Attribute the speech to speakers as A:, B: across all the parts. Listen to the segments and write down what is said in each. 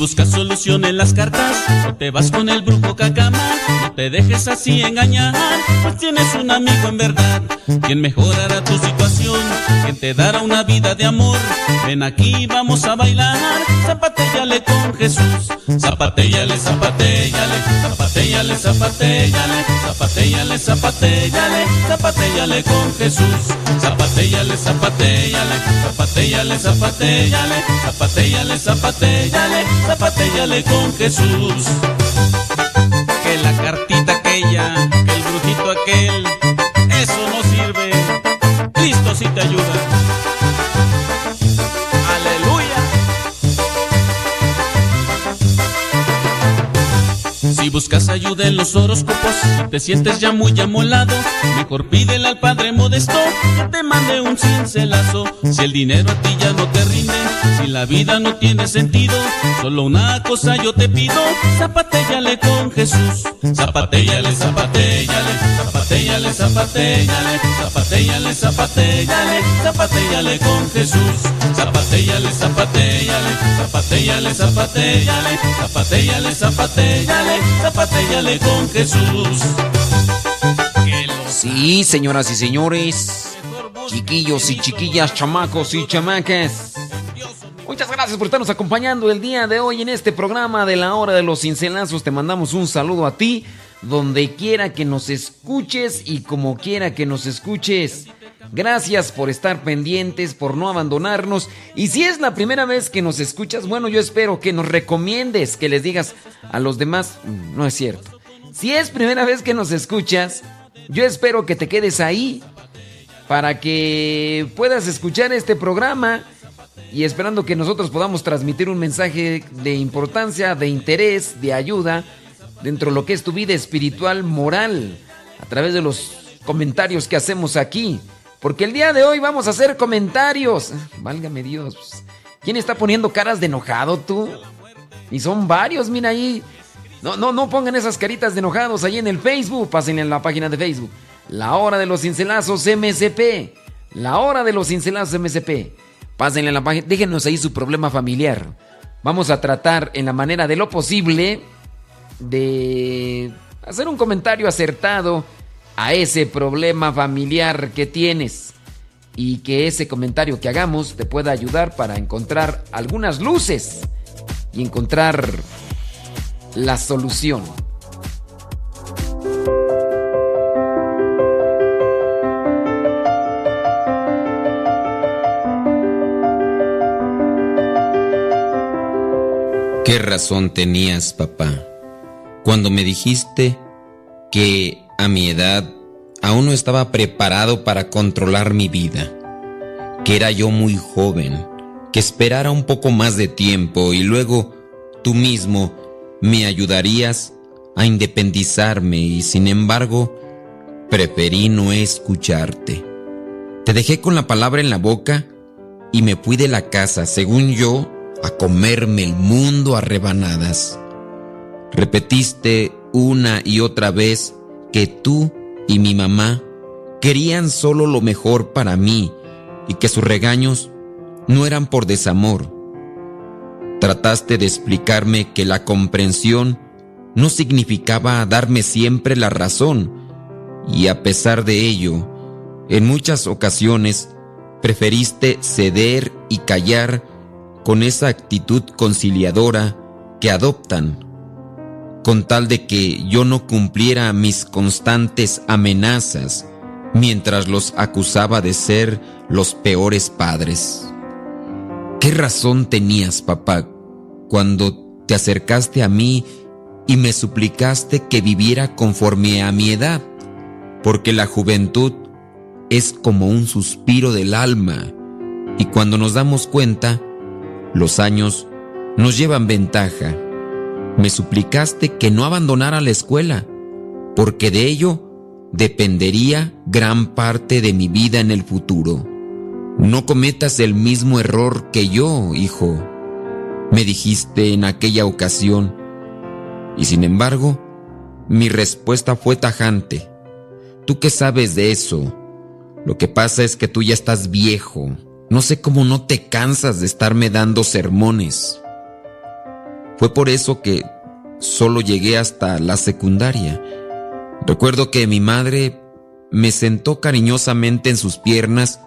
A: buscas solución en las cartas, o te vas con el brujo cacama, no te dejes así engañar, pues tienes un amigo en verdad, quien mejorará tu situación, quien te dará una vida de amor. Ven aquí, vamos a bailar, zapatéllale con Jesús, zapatéllale, zapatéllale, zapatéllale, zapatéllale, zapatéllale, zapatéllale con Jesús, zapatéllale, zapatéllale, zapatéllale, zapatéllale, zapatéllale, zapatéllale con Jesús. Que la cartita aquella, que el brujito aquel, eso no sirve. Cristo sí te ayuda. Buscas ayuda en los horóscopos, te sientes ya muy amolado, mejor pídele al Padre Modesto que te mande un cincelazo. Si el dinero a ti ya no te rinde, si la vida no tiene sentido, solo una cosa yo te pido, zapatéllale con Jesús. Zapatéllale, zapatéllale, zapatéllale, zapatéllale, zapatéllale, zapatéllale, zapatéllale con Jesús. Zapatéllale, zapatéllale, zapatéllale, zapatéllale, zapatéllale, zapatéllale, con Jesús.
B: Sí, señoras y señores, chiquillos y chiquillas, chamacos y chamacas. Muchas gracias por estarnos acompañando el día de hoy en este programa de la hora de los cincelazos. Te mandamos un saludo a ti, donde quiera que nos escuches y como quiera que nos escuches. Gracias por estar pendientes, por no abandonarnos. Y si es la primera vez que nos escuchas, bueno, yo espero que nos recomiendes, que les digas a los demás, "Mm, no es cierto. Si es primera vez que nos escuchas, yo espero que te quedes ahí para que puedas escuchar este programa y esperando que nosotros podamos transmitir un mensaje de importancia, de interés, de ayuda dentro de lo que es tu vida espiritual, moral, a través de los comentarios que hacemos aquí. Porque el día de hoy vamos a hacer comentarios. Válgame Dios. ¿Quién está poniendo caras de enojado tú? Y son varios, mira ahí. No, no, no pongan esas caritas de enojados ahí en el Facebook. Pasen en la página de Facebook. La hora de los cincelazos MSP. La hora de los cincelazos MSP. Pásenle en la página. Déjenos ahí su problema familiar. Vamos a tratar en la manera de lo posible de hacer un comentario acertado a ese problema familiar que tienes. Y que ese comentario que hagamos te pueda ayudar para encontrar algunas luces y encontrar la solución.
C: ¿Qué razón tenías, papá, cuando me dijiste que a mi edad aún no estaba preparado para controlar mi vida? Que era yo muy joven, que esperara un poco más de tiempo y luego tú mismo me ayudarías a independizarme y sin embargo preferí no escucharte. Te dejé con la palabra en la boca y me fui de la casa, según yo, a comerme el mundo a rebanadas. Repetiste una y otra vez que tú y mi mamá querían solo lo mejor para mí y que sus regaños no eran por desamor. Trataste de explicarme que la comprensión no significaba darme siempre la razón y a pesar de ello, en muchas ocasiones preferiste ceder y callar con esa actitud conciliadora que adoptan, con tal de que yo no cumpliera mis constantes amenazas mientras los acusaba de ser los peores padres. ¿Qué razón tenías, papá, cuando te acercaste a mí y me suplicaste que viviera conforme a mi edad? Porque la juventud es como un suspiro del alma y cuando nos damos cuenta, los años nos llevan ventaja. Me suplicaste que no abandonara la escuela, porque de ello dependería gran parte de mi vida en el futuro. No cometas el mismo error que yo, hijo. Me dijiste en aquella ocasión
B: Y sin embargo, mi respuesta fue tajante. ¿Tú qué sabes de eso? Lo que pasa es que tú ya estás viejo. No sé cómo no te cansas de estarme dando sermones. Fue por eso que solo llegué hasta la secundaria. Recuerdo que mi madre me sentó cariñosamente en sus piernas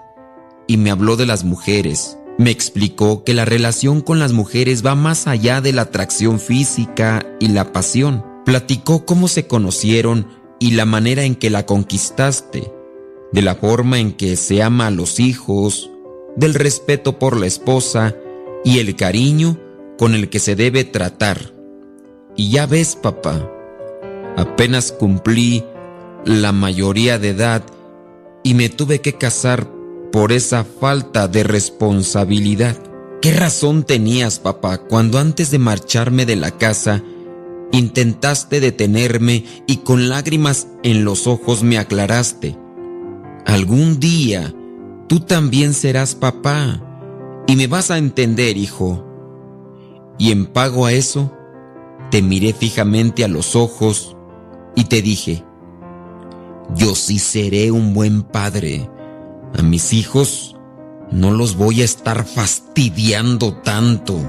B: y me habló de las mujeres. Me explicó que la relación con las mujeres va más allá de la atracción física y la pasión. Platicó cómo se conocieron y la manera en que la conquistaste, de la forma en que se ama a los hijos, del respeto por la esposa y el cariño con el que se debe tratar. Y ya ves, papá, apenas cumplí la mayoría de edad y me tuve que casar por esa falta de responsabilidad. ¿Qué razón tenías, papá, cuando antes de marcharme de la casa intentaste detenerme y con lágrimas en los ojos me aclaraste? Algún día tú también serás papá y me vas a entender, hijo. Y en pago a eso, te miré fijamente a los ojos y te dije, yo sí seré un buen padre a mis hijos no los voy a estar fastidiando tanto.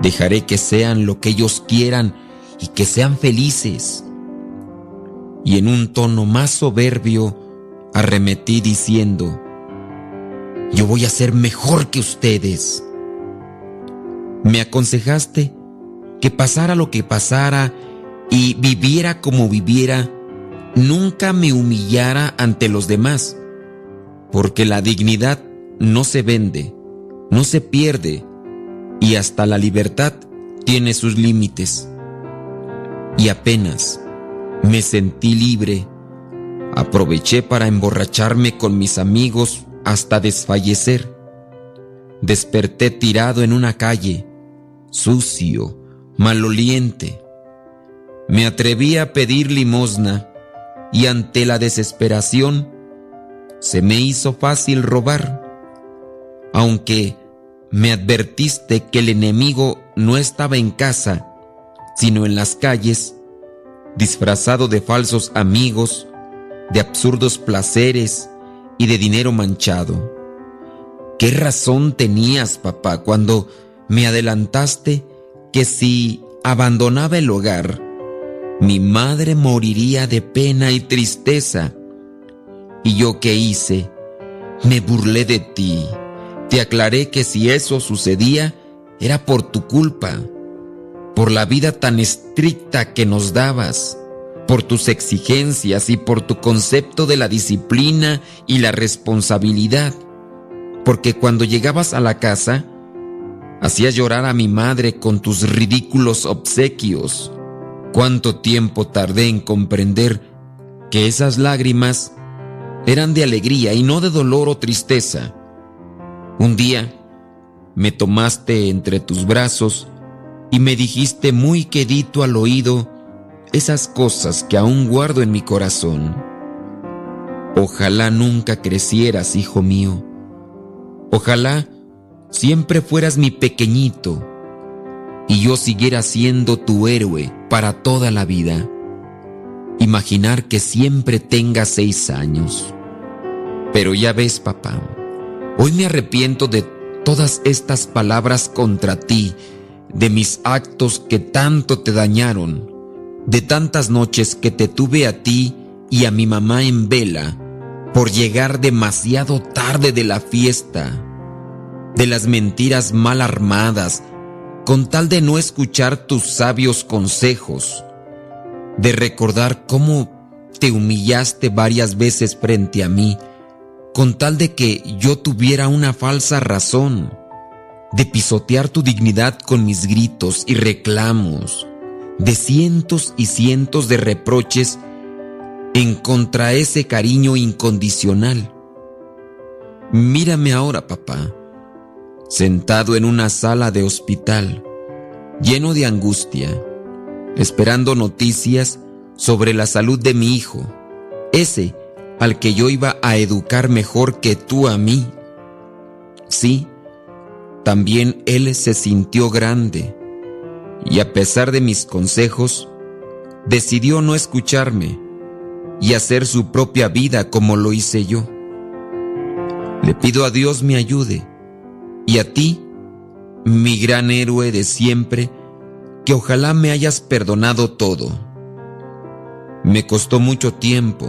B: Dejaré que sean lo que ellos quieran y que sean felices. Y en un tono más soberbio arremetí diciendo, yo voy a ser mejor que ustedes. Me aconsejaste que pasara lo que pasara y viviera como viviera, nunca me humillara ante los demás porque la dignidad no se vende, no se pierde, y hasta la libertad tiene sus límites. Y apenas me sentí libre, aproveché para emborracharme con mis amigos hasta desfallecer. Desperté tirado en una calle, sucio, maloliente. Me atreví a pedir limosna y ante la desesperación se me hizo fácil robar, aunque me advertiste que el enemigo no estaba en casa, sino en las calles, disfrazado de falsos amigos, de absurdos placeres y de dinero manchado. ¿Qué razón tenías, papá, cuando me adelantaste que si abandonaba el hogar, mi madre moriría de pena y tristeza? ¿Y yo qué hice? Me burlé de ti. Te aclaré que si eso sucedía, era por tu culpa, por la vida tan estricta que nos dabas, por tus exigencias y por tu concepto de la disciplina y la responsabilidad. Porque cuando llegabas a la casa, hacías llorar a mi madre con tus ridículos obsequios. Cuánto tiempo tardé en comprender que esas lágrimas eran de alegría y no de dolor o tristeza. Un día me tomaste entre tus brazos y me dijiste muy quedito al oído esas cosas que aún guardo en mi corazón. Ojalá nunca crecieras, hijo mío. Ojalá siempre fueras mi pequeñito y yo siguiera siendo tu héroe para toda la vida. Imaginar que siempre tengas seis años pero ya ves, papá, hoy me arrepiento de todas estas palabras contra ti, de mis actos que tanto te dañaron, de tantas noches que te tuve a ti y a mi mamá en vela por llegar demasiado tarde de la fiesta, de las mentiras mal armadas, con tal de no escuchar tus sabios consejos, de recordar cómo te humillaste varias veces frente a mí, con tal de que yo tuviera una falsa razón, de pisotear tu dignidad con mis gritos y reclamos, de cientos y cientos de reproches en contra ese cariño incondicional. Mírame ahora, papá, sentado en una sala de hospital, lleno de angustia, esperando noticias sobre la salud de mi hijo, ese al que yo iba a educar mejor que tú a mí. Sí, también él se sintió grande, y a pesar de mis consejos, decidió no escucharme y hacer su propia vida como lo hice yo. Le pido a Dios me ayude y a ti, mi gran héroe de siempre, que ojalá me hayas perdonado todo. Me costó mucho tiempo,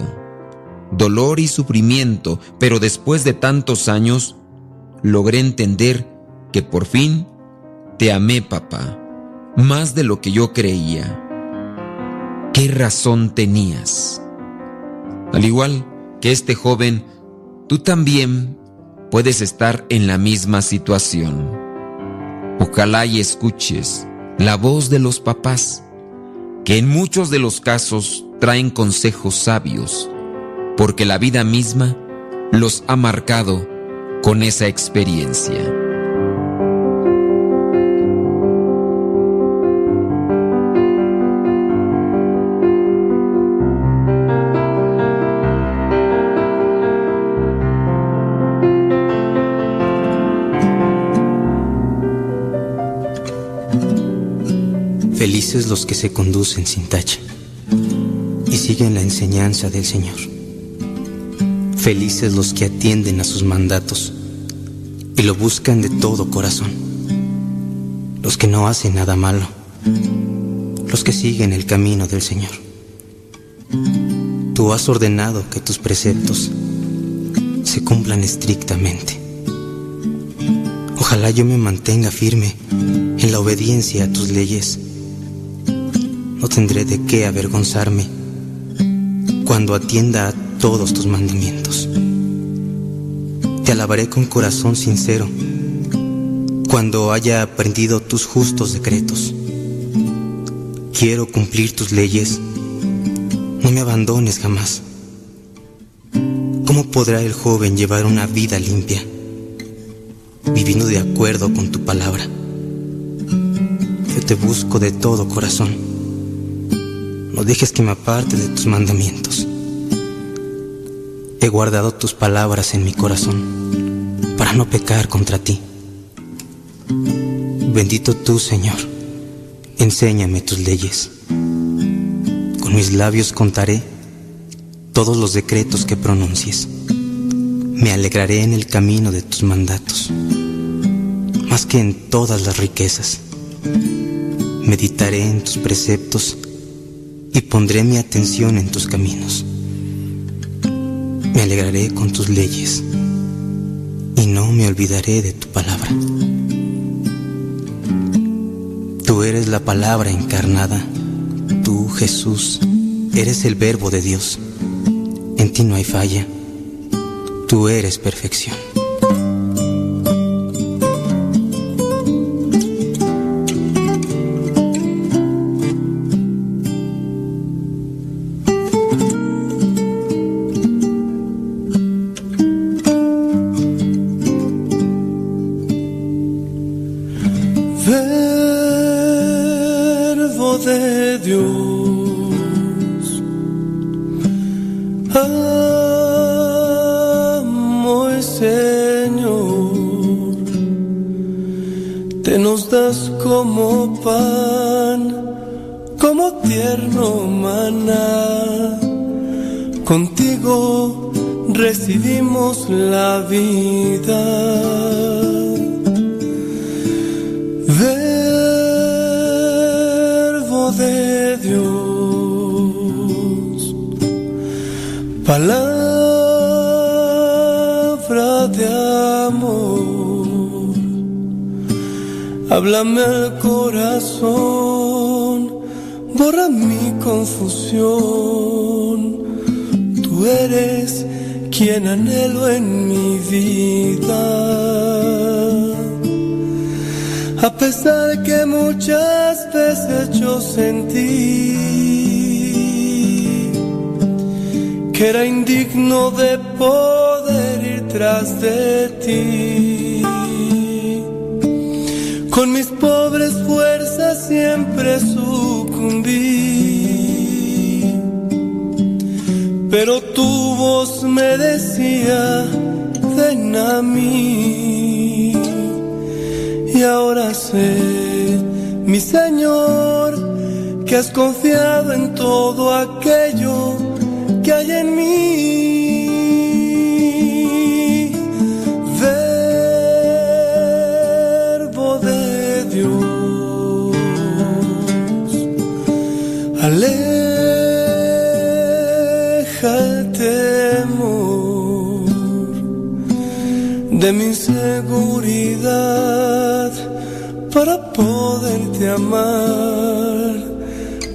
B: dolor y sufrimiento, pero después de tantos años, logré entender que por fin te amé, papá, más de lo que yo creía. ¿Qué razón tenías? Al igual que este joven, tú también puedes estar en la misma situación. Ojalá y escuches la voz de los papás, que en muchos de los casos traen consejos sabios, porque la vida misma los ha marcado con esa experiencia.
D: Los que se conducen sin tacha y siguen la enseñanza del Señor. Felices los que atienden a sus mandatos y lo buscan de todo corazón. Los que no hacen nada malo, los que siguen el camino del Señor. Tú has ordenado que tus preceptos se cumplan estrictamente. Ojalá yo me mantenga firme en la obediencia a tus leyes no tendré de qué avergonzarme cuando atienda a todos tus mandamientos. Te alabaré con corazón sincero cuando haya aprendido tus justos decretos. Quiero cumplir tus leyes, no me abandones jamás. ¿Cómo podrá el joven llevar una vida limpia, viviendo de acuerdo con tu palabra? Yo te busco de todo corazón dejes que me aparte de tus mandamientos. He guardado tus palabras en mi corazón para no pecar contra ti. Bendito tú, Señor, enséñame tus leyes. Con mis labios contaré todos los decretos que pronuncies. Me alegraré en el camino de tus mandatos, más que en todas las riquezas. Meditaré en tus preceptos y pondré mi atención en tus caminos. Me alegraré con tus leyes y no me olvidaré de tu palabra. Tú eres la palabra encarnada, tú Jesús, eres el verbo de Dios. En ti no hay falla, tú eres perfección. Y ahora sé, mi Señor, que has confiado en todo aquello que hay en mí. Verbo de Dios. Aleja el temor de mi seguridad para poderte amar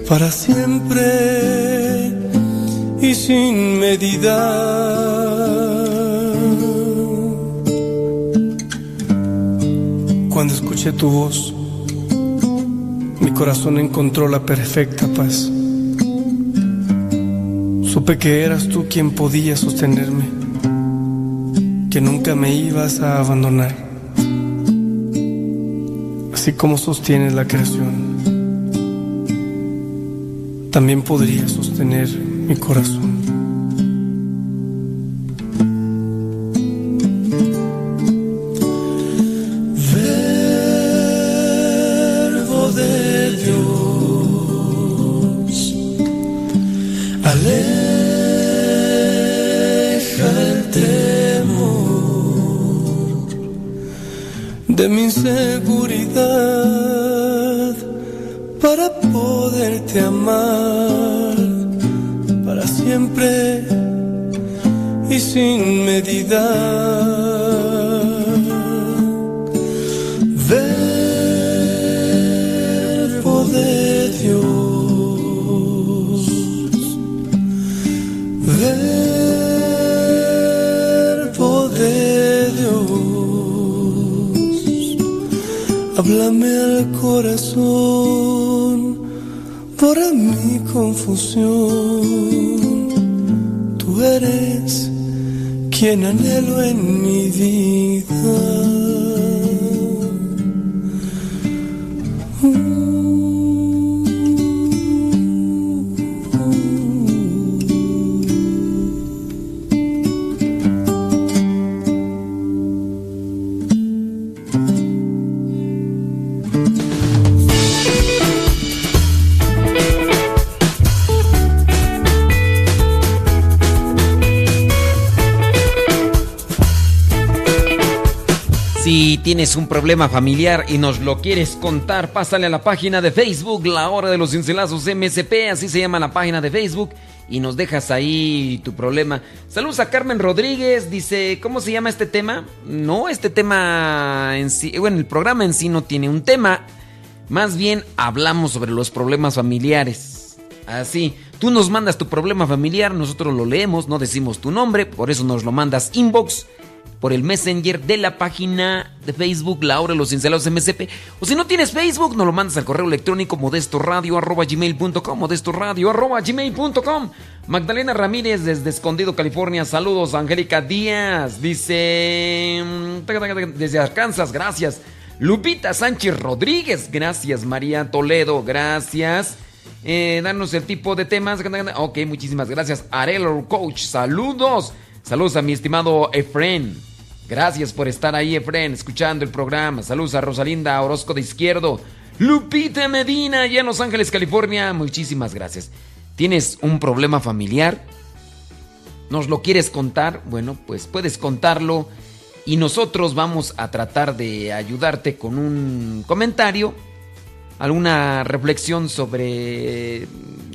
D: para siempre y sin medida. Cuando escuché tu voz, mi corazón encontró la perfecta paz. Supe que eras tú quien podía sostenerme, que nunca me ibas a abandonar así como sostienes la creación, también podría sostener mi corazón.
B: Tienes un problema familiar y nos lo quieres contar, pásale a la página de Facebook, La Hora de los Cincelazos MSP, así se llama la página de Facebook, y nos dejas ahí tu problema. Saludos a Carmen Rodríguez, dice, ¿cómo se llama este tema? No, este tema en sí, bueno, el programa en sí no tiene un tema, más bien hablamos sobre los problemas familiares. Así, tú nos mandas tu problema familiar, nosotros lo leemos, no decimos tu nombre, por eso nos lo mandas inbox por el Messenger de la página de Facebook La Hora de los Cincelados MSP. O si no tienes Facebook, nos lo mandas al correo electrónico modestoradio.gmail.com modestoradio.gmail.com Magdalena Ramírez desde Escondido, California. Saludos, Angélica Díaz. Dice... mm, Desde Arkansas, gracias. Lupita Sánchez Rodríguez, gracias. María Toledo, gracias. Eh, darnos el tipo de temas. Ok, muchísimas gracias. Arelo Coach, saludos. Saludos a mi estimado Efren. Gracias por estar ahí, Efren, escuchando el programa. Saludos a Rosalinda Orozco de Izquierdo. Lupita Medina, allá en Los Ángeles, California. Muchísimas gracias. ¿Tienes un problema familiar? ¿Nos lo quieres contar? Bueno, pues puedes contarlo y nosotros vamos a tratar de ayudarte con un comentario, alguna reflexión sobre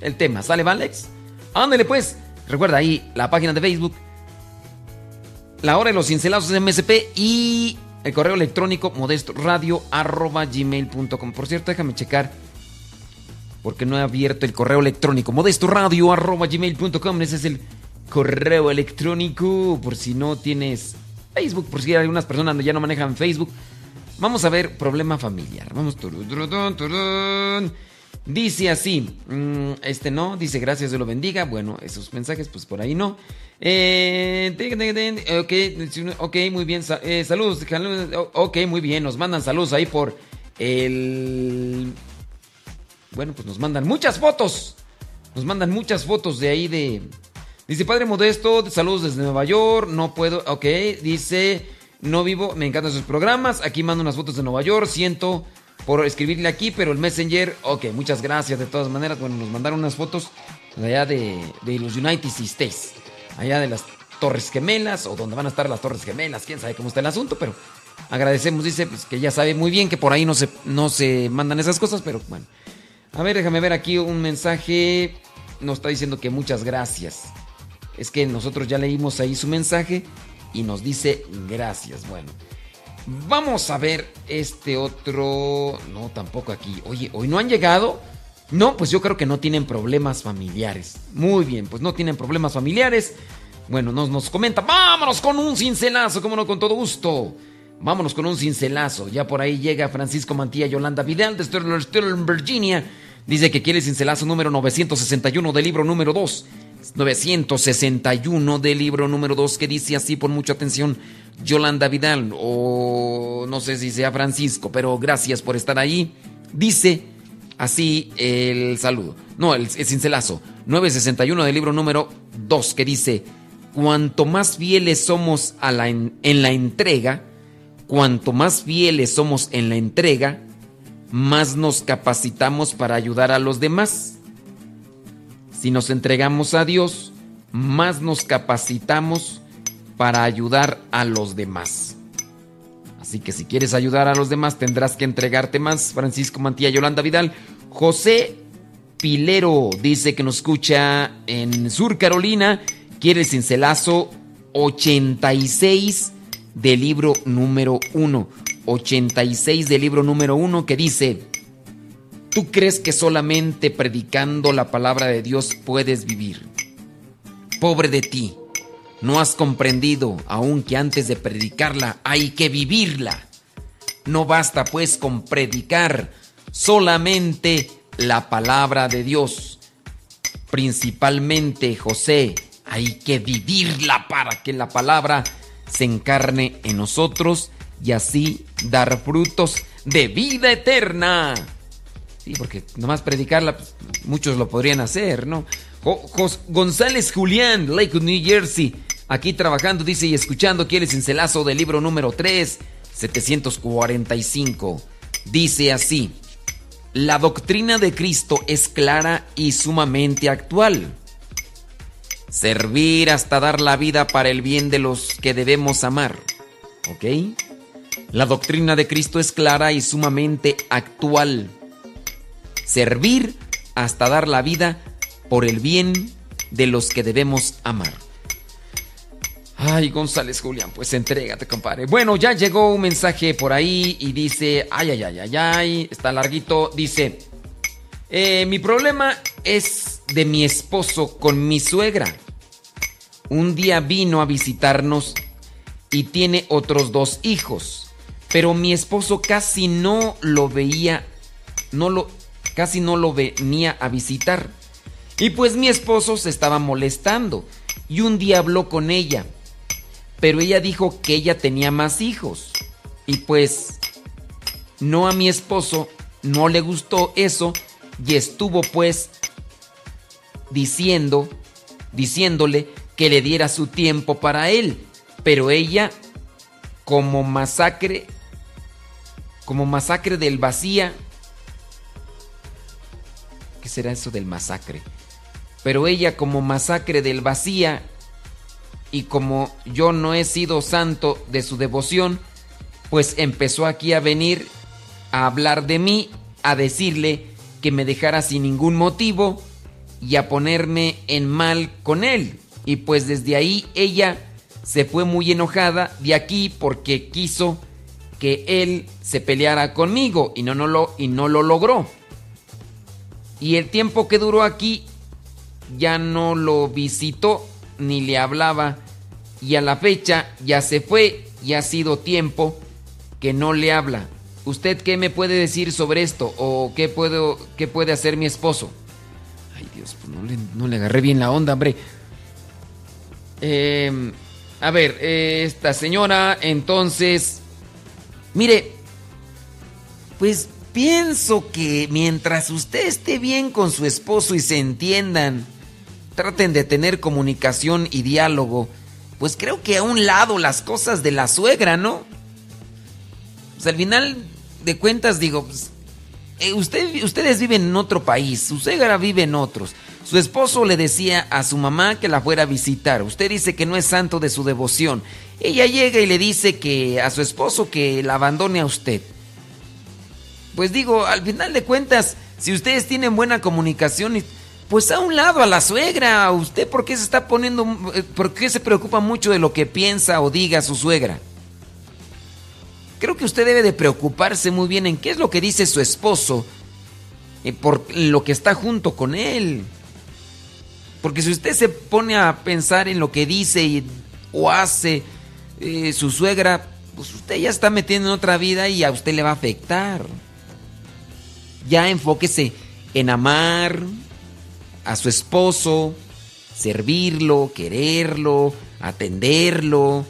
B: el tema. ¿Sale, Valex? Ándale, pues. Recuerda ahí la página de Facebook, La Hora de los Cincelazos MSP y el correo electrónico modestoradio.gmail.com. Por cierto, déjame checar porque no he abierto el correo electrónico modestoradio.gmail.com. Ese es el correo electrónico por si no tienes Facebook, por si algunas personas ya no manejan Facebook. Vamos a ver problema familiar. Vamos. Dice así, mm, este no, dice gracias, Dios lo bendiga. Bueno, esos mensajes, pues por ahí no. Eh, ok, muy bien. eh, saludos, ok, muy bien. Nos mandan saludos ahí por el. Bueno, pues nos mandan muchas fotos. Nos mandan muchas fotos de ahí de. Dice Padre Modesto, saludos desde Nueva York. No puedo. Ok, dice. No vivo, me encantan sus programas. Aquí mando unas fotos de Nueva York. Siento por escribirle aquí, pero el Messenger, ok, muchas gracias de todas maneras. Bueno, nos mandaron unas fotos allá de, de los United States, allá de las Torres Gemelas o donde van a estar las Torres Gemelas, quién sabe cómo está el asunto, pero agradecemos, dice, pues que ya sabe muy bien que por ahí no se, no se mandan esas cosas, pero bueno. A ver, déjame ver aquí un mensaje. Nos está diciendo que muchas gracias. Es que nosotros ya leímos ahí su mensaje y nos dice gracias. Bueno, vamos a ver este otro. No, tampoco aquí. Oye, hoy no han llegado. No, pues yo creo que no tienen problemas familiares. Muy bien, pues no tienen problemas familiares. Bueno, nos, nos comenta, vámonos con un cincelazo, como no, con todo gusto. Vámonos con un cincelazo. Ya por ahí llega Francisco Mantilla Yolanda Vidal de Sterling, Virginia. Dice que quiere cincelazo número 961 del libro número 2. 961 del libro número 2 que dice así, por mucha atención, Yolanda Vidal, o no sé si sea Francisco, pero gracias por estar ahí. Dice así el saludo, no, el, el cincelazo, 961 del libro número 2 que dice, cuanto más fieles somos en la entrega, cuanto más fieles somos en la entrega, más nos capacitamos para ayudar a los demás. Si nos entregamos a Dios, más nos capacitamos para ayudar a los demás. Así que si quieres ayudar a los demás, tendrás que entregarte más. Francisco Mantilla, Yolanda Vidal. José Pilero dice que nos escucha en Sur Carolina. Quiere el cincelazo 86 del libro número 1. 86 del libro número 1 que dice, ¿tú crees que solamente predicando la palabra de Dios puedes vivir? Pobre de ti, no has comprendido aún que antes de predicarla hay que vivirla. No basta pues con predicar solamente la palabra de Dios. Principalmente, José, hay que vivirla para que la palabra se encarne en nosotros y así dar frutos de vida eterna. Sí, porque nomás predicarla, pues, muchos lo podrían hacer, ¿no? González Julián, Lakewood, New Jersey, aquí trabajando, dice, y escuchando, ¿quieres cincelazo del libro número 3, 745? Dice así, la doctrina de Cristo es clara y sumamente actual. Servir hasta dar la vida para el bien de los que debemos amar. ¿Ok? La doctrina de Cristo es clara y sumamente actual. Servir hasta dar la vida por el bien de los que debemos amar. Ay, González Julián, pues entrégate, compadre. Bueno, ya llegó un mensaje por ahí y dice, ay, ay, ay, ay, ay, está larguito, dice, eh, mi problema es de mi esposo con mi suegra. Un día vino a visitarnos y tiene otros dos hijos pero mi esposo casi no lo veía, no lo, casi no lo venía a visitar. Y pues mi esposo se estaba molestando y un día habló con ella, pero ella dijo que ella tenía más hijos. Y pues no a mi esposo no le gustó eso y estuvo pues diciendo, diciéndole que le diera su tiempo para él, pero ella como masacre como masacre del vacía. ¿Qué será eso del masacre? Pero ella como masacre del vacía y como yo no he sido santo de su devoción, pues empezó aquí a venir a hablar de mí, a decirle que me dejara sin ningún motivo y a ponerme en mal con él. Y pues desde ahí ella se fue muy enojada de aquí porque quiso que él se peleara conmigo y no, no lo, y no lo logró. Y el tiempo que duró aquí ya no lo visitó ni le hablaba y a la fecha ya se fue y ha sido tiempo que no le habla. ¿Usted qué me puede decir sobre esto o qué, puedo, qué puede hacer mi esposo? Ay Dios, pues no le, no le agarré bien la onda, hombre. Eh, a ver, esta señora entonces Mire, pues pienso que mientras usted esté bien con su esposo y se entiendan, traten de tener comunicación y diálogo, pues creo que a un lado las cosas de la suegra, ¿no? Pues al final de cuentas, digo, pues, eh, usted, ustedes viven en otro país, su suegra vive en otros. Su esposo le decía a su mamá que la fuera a visitar. Usted dice que no es santo de su devoción. Ella llega y le dice que a su esposo que la abandone a usted. Pues digo, al final de cuentas, si ustedes tienen buena comunicación, pues a un lado a la suegra. ¿Usted por qué se está poniendo, eh, por qué se preocupa mucho de lo que piensa o diga su suegra? Creo que usted debe de preocuparse muy bien en qué es lo que dice su esposo y por lo que está junto con él. Porque si usted se pone a pensar en lo que dice o hace eh, su suegra, pues usted ya está metiendo en otra vida y a usted le va a afectar. Ya enfóquese en amar a su esposo, servirlo, quererlo, atenderlo,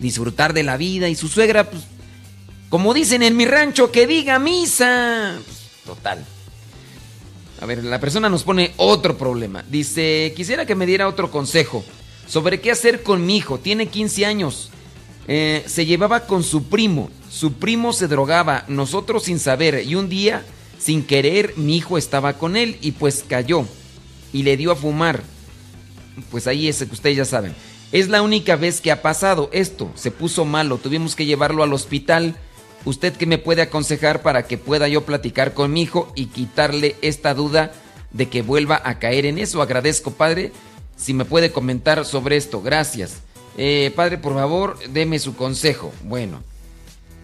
B: disfrutar de la vida y su suegra, pues como dicen en mi rancho, que diga misa. Total. A ver, la persona nos pone otro problema. Dice, quisiera que me diera otro consejo sobre qué hacer con mi hijo. Tiene 15 años. Eh, se llevaba con su primo. Su primo se drogaba, nosotros sin saber. Y un día, sin querer, mi hijo estaba con él y pues cayó. Y le dio a fumar. Pues ahí es que ustedes ya saben. Es la única vez que ha pasado esto. Se puso malo. Tuvimos que llevarlo al hospital ¿Usted qué me puede aconsejar para que pueda yo platicar con mi hijo y quitarle esta duda de que vuelva a caer en eso? Agradezco, padre, si me puede comentar sobre esto. Gracias. Eh, padre, por favor, deme su consejo. Bueno.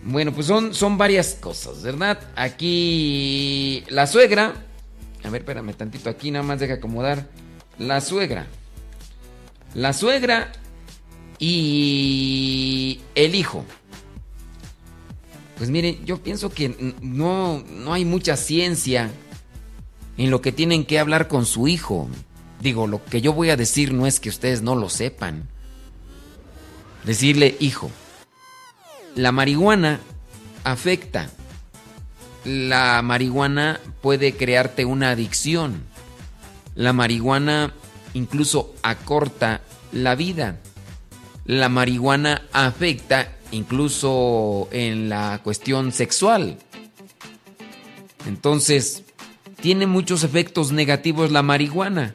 B: Bueno, pues son, son varias cosas, ¿verdad? Aquí la suegra. A ver, espérame tantito aquí, nada más deja acomodar. La suegra. La suegra y el hijo. Pues mire, yo pienso que no, no hay mucha ciencia en lo que tienen que hablar con su hijo. Digo, lo que yo voy a decir no es que ustedes no lo sepan. Decirle, hijo, la marihuana afecta. La marihuana puede crearte una adicción. La marihuana incluso acorta la vida. La marihuana afecta incluso en la cuestión sexual. Entonces, tiene muchos efectos negativos la marihuana.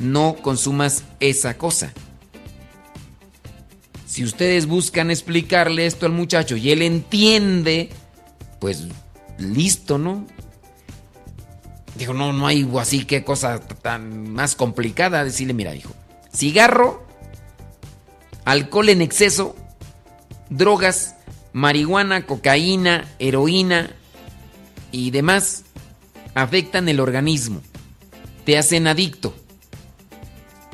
B: No consumas esa cosa. Si ustedes buscan explicarle esto al muchacho y él entiende, pues listo, ¿no? Digo, no, no hay así que cosa tan más complicada decirle, mira, hijo, cigarro, alcohol en exceso drogas, marihuana, cocaína, heroína y demás afectan el organismo, te hacen adicto,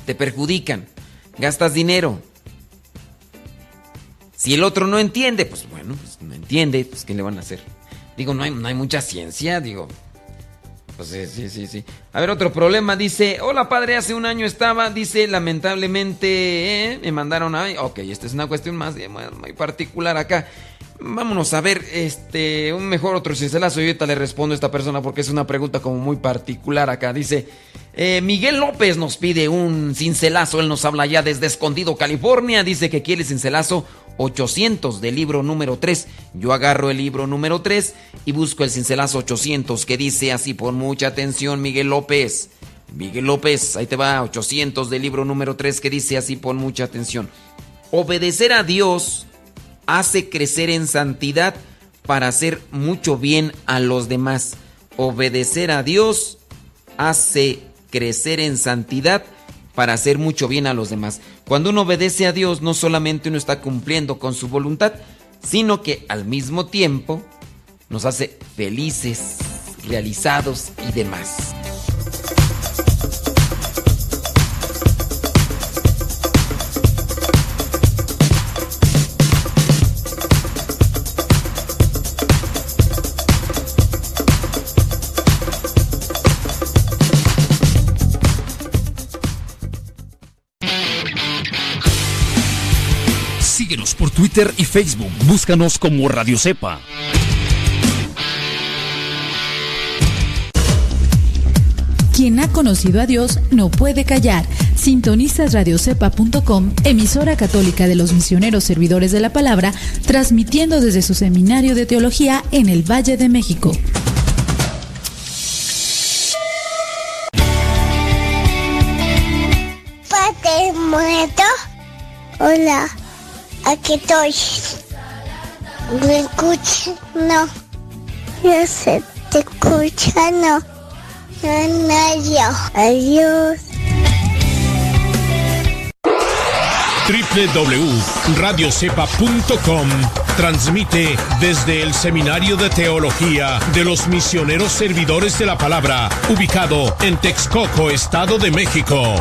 B: te perjudican, gastas dinero. Si el otro no entiende, pues bueno, pues no entiende, pues ¿qué le van a hacer? Digo, no hay, no hay mucha ciencia, digo, pues sí, sí, sí, sí. A ver, otro problema. Dice, hola padre, hace un año estaba, dice, lamentablemente, eh, me mandaron a... Ok, esta es una cuestión más muy particular acá. Vámonos a ver, este, un mejor otro cincelazo. Y ahorita le respondo a esta persona porque es una pregunta como muy particular acá. Dice, eh, Miguel López nos pide un cincelazo. Él nos habla ya desde Escondido, California. Dice que quiere cincelazo 800 del libro número 3. Yo agarro el libro número 3 y busco el cincelazo 800 que dice así, por mucha atención, Miguel López. Miguel López, ahí te va, 800 del libro número 3 que dice así, pon mucha atención. Obedecer a Dios hace crecer en santidad para hacer mucho bien a los demás. Obedecer a Dios hace crecer en santidad para hacer mucho bien a los demás. Cuando uno obedece a Dios, no solamente uno está cumpliendo con su voluntad, sino que al mismo tiempo nos hace felices, realizados y demás.
E: Por Twitter y Facebook. Búscanos como Radio Cepa.
F: Quien ha conocido a Dios no puede callar sintonizas radiocepa.com, emisora católica de los misioneros servidores de la palabra, transmitiendo desde su seminario de teología en el Valle de México.
G: Padre muerto. Hola, aquí estoy. ¿Me escuchas? No. Yo sé, te escucha, no. No, Adiós.
H: www.radiocepa.com transmite desde el Seminario de Teología de los Misioneros Servidores de la Palabra, ubicado en Texcoco, Estado de México.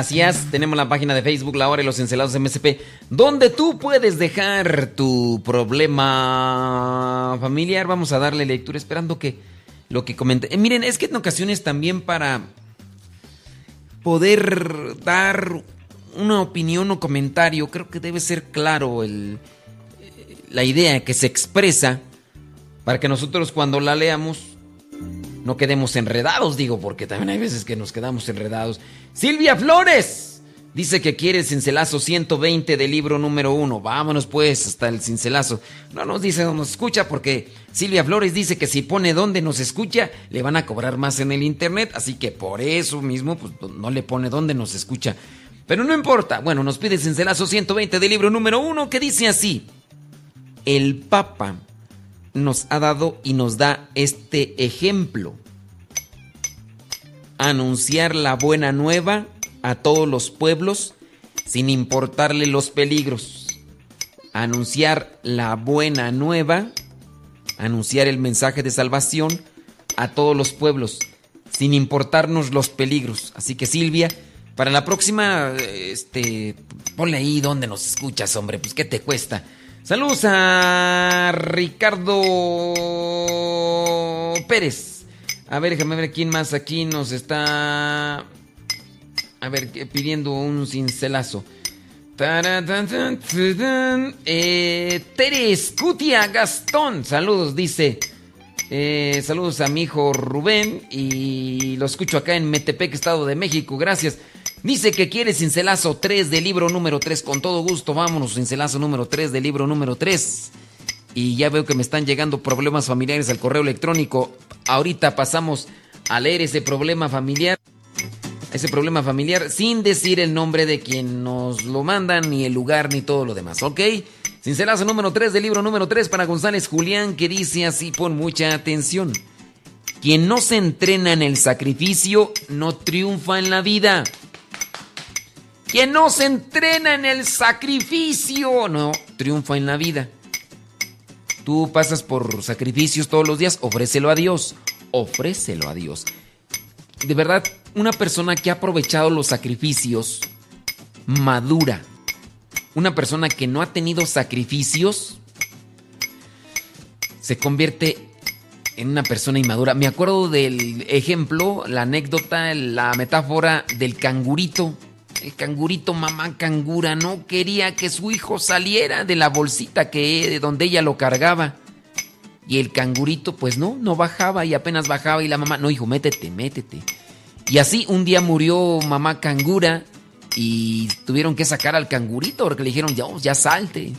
B: Gracias. Tenemos la página de Facebook, La Hora y los Encelados MSP, donde tú puedes dejar tu problema familiar. Vamos a darle lectura esperando que lo que comente. Eh, miren, es que en ocasiones también para poder dar una opinión o comentario, creo que debe ser claro el, la idea que se expresa para que nosotros cuando la leamos no quedemos enredados, digo, porque también hay veces que nos quedamos enredados. Silvia Flores dice que quiere el cincelazo 120 del libro número 1. Vámonos pues hasta el cincelazo. No nos dice dónde nos escucha porque Silvia Flores dice que si pone dónde nos escucha, le van a cobrar más en el internet. Así que por eso mismo pues, no le pone dónde nos escucha. Pero no importa. Bueno, nos pide cincelazo 120 del libro número 1 que dice así. El Papa nos ha dado y nos da este ejemplo. Anunciar la buena nueva a todos los pueblos sin importarle los peligros. Anunciar la buena nueva, anunciar el mensaje de salvación a todos los pueblos sin importarnos los peligros. Así que Silvia, para la próxima, este, ponle ahí donde nos escuchas, hombre, pues qué te cuesta. Saludos a Ricardo Pérez. A ver, déjame ver quién más aquí nos está. A ver, pidiendo un cincelazo. Eh, Teres Cutia Gastón. Saludos, dice. Eh, saludos a mi hijo Rubén. Y lo escucho acá en Metepec, Estado de México. Gracias. Dice que quiere cincelazo 3 del libro número 3. Con todo gusto, vámonos, cincelazo número 3 del libro número 3. Y ya veo que me están llegando problemas familiares al correo electrónico. Ahorita pasamos a leer ese problema familiar. Ese problema familiar sin decir el nombre de quien nos lo mandan, ni el lugar, ni todo lo demás, ¿ok? Cincelazo número 3 del libro número 3 para González Julián, que dice así, pon mucha atención. Quien no se entrena en el sacrificio no triunfa en la vida. Quien no se entrena en el sacrificio no triunfa en la vida. Tú pasas por sacrificios todos los días, ofrécelo a Dios, ofrécelo a Dios. De verdad, una persona que ha aprovechado los sacrificios madura. Una persona que no ha tenido sacrificios se convierte en una persona inmadura. Me acuerdo del ejemplo, la anécdota, la metáfora del cangurito. El cangurito, mamá cangura, no quería que su hijo saliera de la bolsita que de donde ella lo cargaba. Y el cangurito, pues no, no bajaba y apenas bajaba y la mamá, no hijo, métete, métete. Y así un día murió mamá cangura y tuvieron que sacar al cangurito porque le dijeron, ya, ya salte.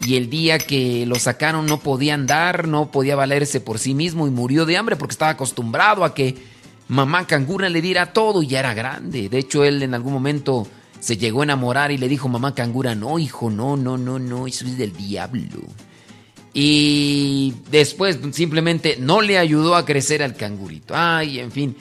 B: Y el día que lo sacaron no podía andar, no podía valerse por sí mismo y murió de hambre porque estaba acostumbrado a que mamá cangura le diera todo y ya era grande. De hecho, él en algún momento se llegó a enamorar y le dijo mamá cangura, no hijo, no, no, no, no, eso es del diablo. Y después simplemente no le ayudó a crecer al cangurito. Ay, en fin.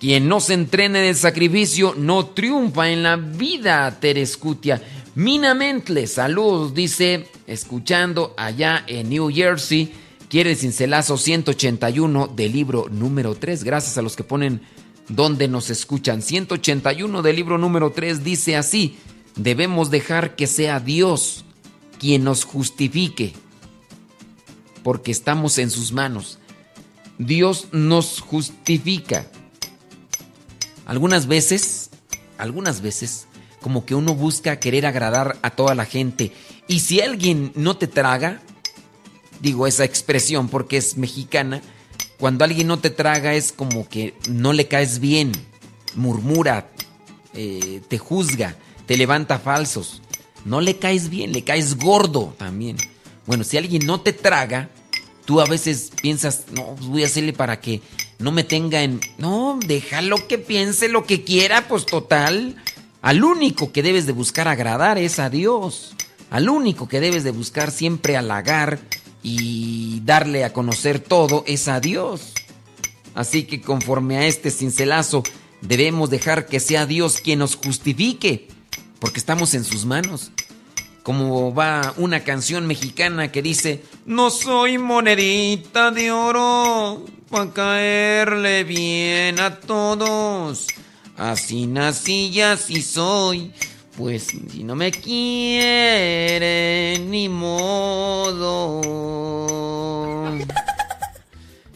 B: Quien no se entrena en el sacrificio no triunfa en la vida, Terescutia. Mina Mentle, saludos, dice, escuchando allá en New Jersey. Quiere el cincelazo 181 del libro número 3. Gracias a los que ponen donde nos escuchan. 181 del libro número 3 dice así, debemos dejar que sea Dios quien nos justifique, porque estamos en sus manos. Dios nos justifica. Algunas veces, algunas veces, como que uno busca querer agradar a toda la gente. Y si alguien no te traga, digo esa expresión porque es mexicana, cuando alguien no te traga es como que no le caes bien, murmura, eh, te juzga, te levanta falsos. No le caes bien, le caes gordo también. Bueno, si alguien no te traga, tú a veces piensas, no, pues voy a hacerle para que no me tenga en... No, déjalo que piense lo que quiera, pues total. Al único que debes de buscar agradar es a Dios. Al único que debes de buscar siempre halagar y darle a conocer todo es a Dios. Así que conforme a este cincelazo, debemos dejar que sea Dios quien nos justifique, porque estamos en sus manos. Como va una canción mexicana que dice, no soy monedita de oro para caerle bien a todos. Así nací y así soy. Pues si no me quiere, ni modo.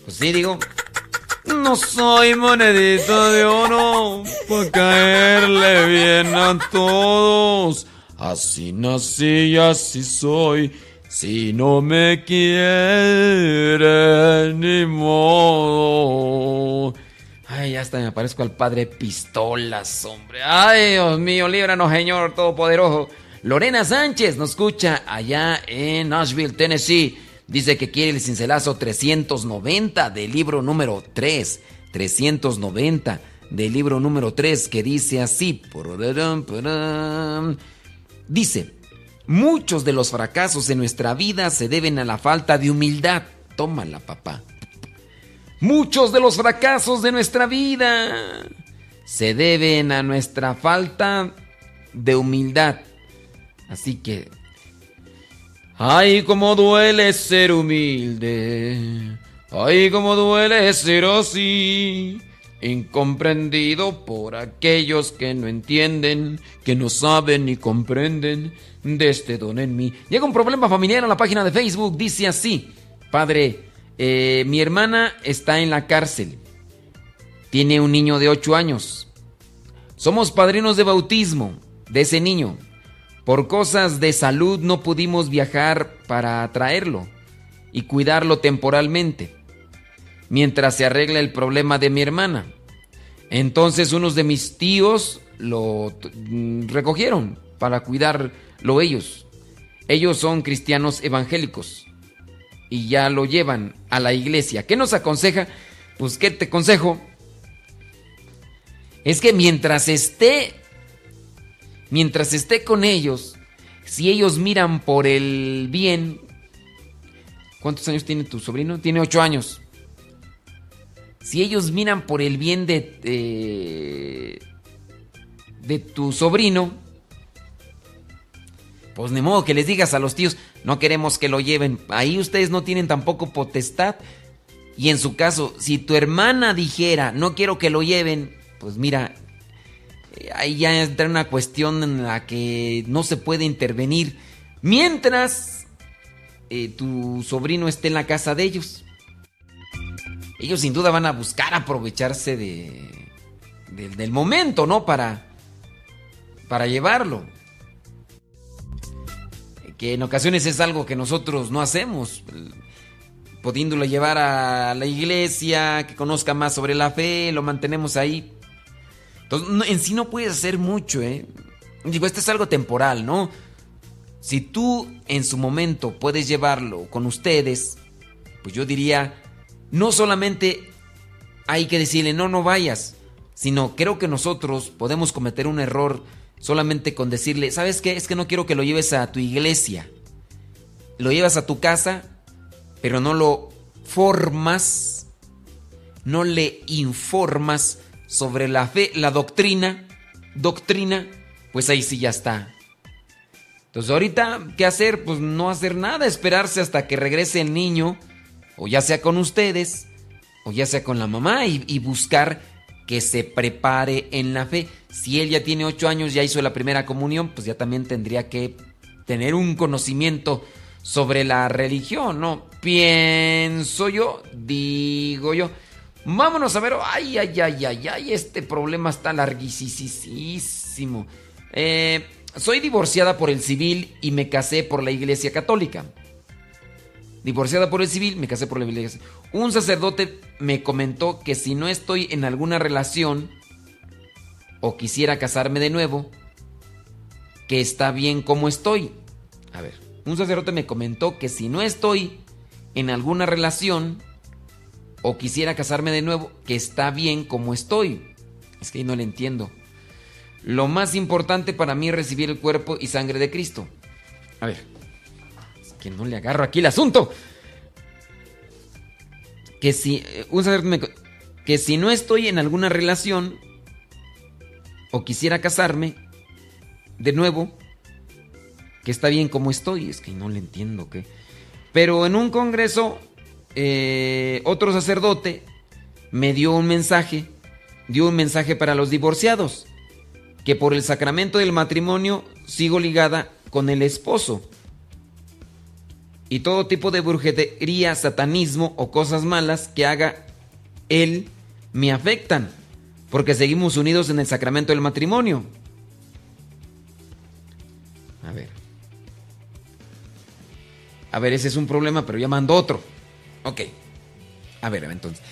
B: Pues sí, digo. No soy monedita de oro para caerle bien a todos. Así nací y así soy. Si no me quiere, ni modo. Ay, hasta me parezco al padre Pistolas, hombre. Ay, Dios mío, líbranos, Señor Todopoderoso. Lorena Sánchez nos escucha allá en Nashville, Tennessee. Dice que quiere el cincelazo 390 del libro número 3. 390 del libro número 3 que dice así. Dice, muchos de los fracasos en nuestra vida se deben a la falta de humildad. Tómala, papá. Muchos de los fracasos de nuestra vida se deben a nuestra falta de humildad. Así que, ay, cómo duele ser humilde. Ay, cómo duele ser así. Incomprendido por aquellos que no entienden, que no saben ni comprenden de este don en mí. Llega un problema familiar a la página de Facebook. Dice así, Padre, eh, mi hermana está en la cárcel. Tiene un niño de 8 años. Somos padrinos de bautismo de ese niño. Por cosas de salud no pudimos viajar para traerlo y cuidarlo temporalmente, mientras se arregla el problema de mi hermana. Entonces unos de mis tíos lo recogieron para cuidarlo ellos. Ellos son cristianos evangélicos y ya lo llevan a la iglesia. ¿Qué nos aconseja? Pues, ¿qué te aconsejo? Es que mientras esté, mientras esté con ellos, si ellos miran por el bien, ¿cuántos años tiene tu sobrino? Tiene ocho años. Si ellos miran por el bien de, de tu sobrino, pues ni modo que les digas a los tíos, no queremos que lo lleven. Ahí ustedes no tienen tampoco potestad. Y en su caso, si tu hermana dijera, no quiero que lo lleven, pues mira, eh, ahí ya entra una cuestión en la que no se puede intervenir. Mientras eh, tu sobrino esté en la casa de ellos. Ellos sin duda van a buscar aprovecharse de, del momento, ¿no? Para, para llevarlo. Que en ocasiones es algo que nosotros no hacemos. Pudiéndolo llevar a la iglesia, que conozca más sobre la fe, lo mantenemos ahí. Entonces, en sí no puedes hacer mucho, ¿eh? Digo, esto es algo temporal, ¿no? Si tú en su momento puedes llevarlo con ustedes, pues yo diría, no solamente hay que decirle, no, no vayas, sino creo que nosotros podemos cometer un error solamente con decirle, ¿sabes qué? Es que no quiero que lo lleves a tu iglesia. Lo llevas a tu casa, pero no lo formas, no le informas sobre la fe, la doctrina, doctrina, pues ahí sí ya está. Entonces ahorita, ¿qué hacer? Pues no hacer nada, esperarse hasta que regrese el niño, o ya sea con ustedes, o ya sea con la mamá, y, buscar que se prepare en la fe. Si él ya tiene ocho años, ya hizo la primera comunión, pues ya también tendría que tener un conocimiento sobre la religión, ¿no? Pienso yo, digo yo. Vámonos a ver, ay, ay, ay, ay, ay, este problema está larguísimo. Eh, soy divorciada por el civil y me casé por la iglesia católica. Divorciada por el civil, me casé por la iglesia. Un sacerdote me comentó que si no estoy en alguna relación o quisiera casarme de nuevo, que está bien como estoy. A ver, un sacerdote me comentó que si no estoy en alguna relación o quisiera casarme de nuevo, que está bien como estoy. Es que ahí no le entiendo. Lo más importante para mí es recibir el cuerpo y sangre de Cristo. A ver, que no le agarro aquí el asunto que si eh, un que si no estoy en alguna relación o quisiera casarme de nuevo, que está bien como estoy, es que no le entiendo. Pero en un congreso eh, otro sacerdote me dio un mensaje, dio un mensaje para los divorciados, que por el sacramento del matrimonio sigo ligada con el esposo y todo tipo de brujería, satanismo o cosas malas que haga él me afectan, porque seguimos unidos en el sacramento del matrimonio. A ver. A ver, ese es un problema, pero ya mando otro. Ok. A ver, entonces.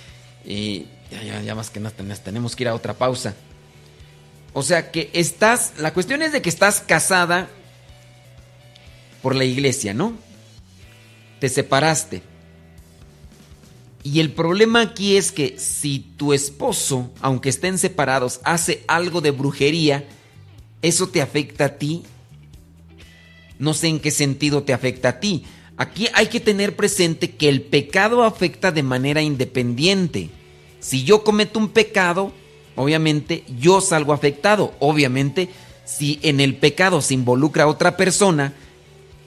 B: Y ya, ya, ya más que nada tenemos que ir a otra pausa. O sea que estás, la cuestión es de que estás casada por la iglesia, ¿no? Te separaste. Y el problema aquí es que si tu esposo, aunque estén separados, hace algo de brujería, ¿eso te afecta a ti? No sé en qué sentido te afecta a ti. Aquí hay que tener presente que el pecado afecta de manera independiente. Si yo cometo un pecado, obviamente yo salgo afectado. Obviamente, si en el pecado se involucra otra persona,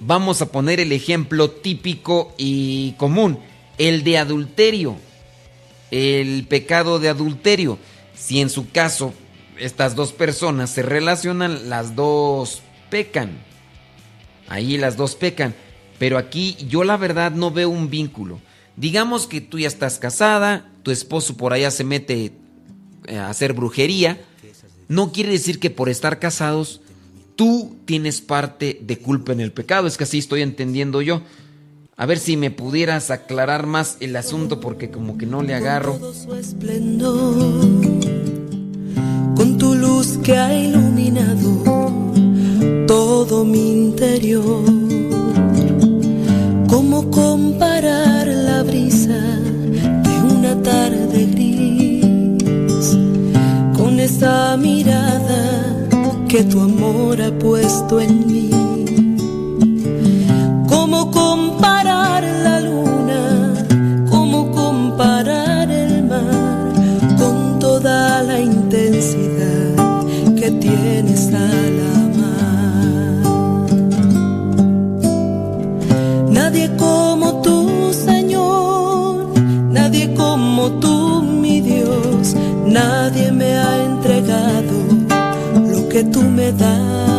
B: Vamos a poner el ejemplo típico y común, el de adulterio, el pecado de adulterio. Si en su caso estas dos personas se relacionan, las dos pecan. Ahí las dos pecan. Pero aquí yo la verdad no veo un vínculo. Digamos que tú ya estás casada, tu esposo por allá se mete eh, a hacer brujería. No quiere decir que por estar casados tú tienes parte de culpa en el pecado. Es que así estoy entendiendo yo. A ver si me pudieras aclarar más el asunto porque como que no le agarro.
I: Con tu luz que ha iluminado todo mi interior. ¿Cómo comparar la brisa de una tarde gris con esa mirada? Que tu amor ha puesto en mí. ¿Cómo comparar la luna? ¿Cómo comparar el mar con toda la intensidad que tienes al amar. Nadie como tú, Señor, nadie como tú, mi Dios, nadie que tú me das.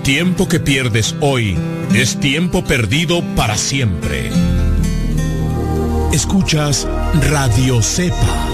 H: Tiempo que pierdes hoy es tiempo perdido para siempre. Escuchas Radio Cepa.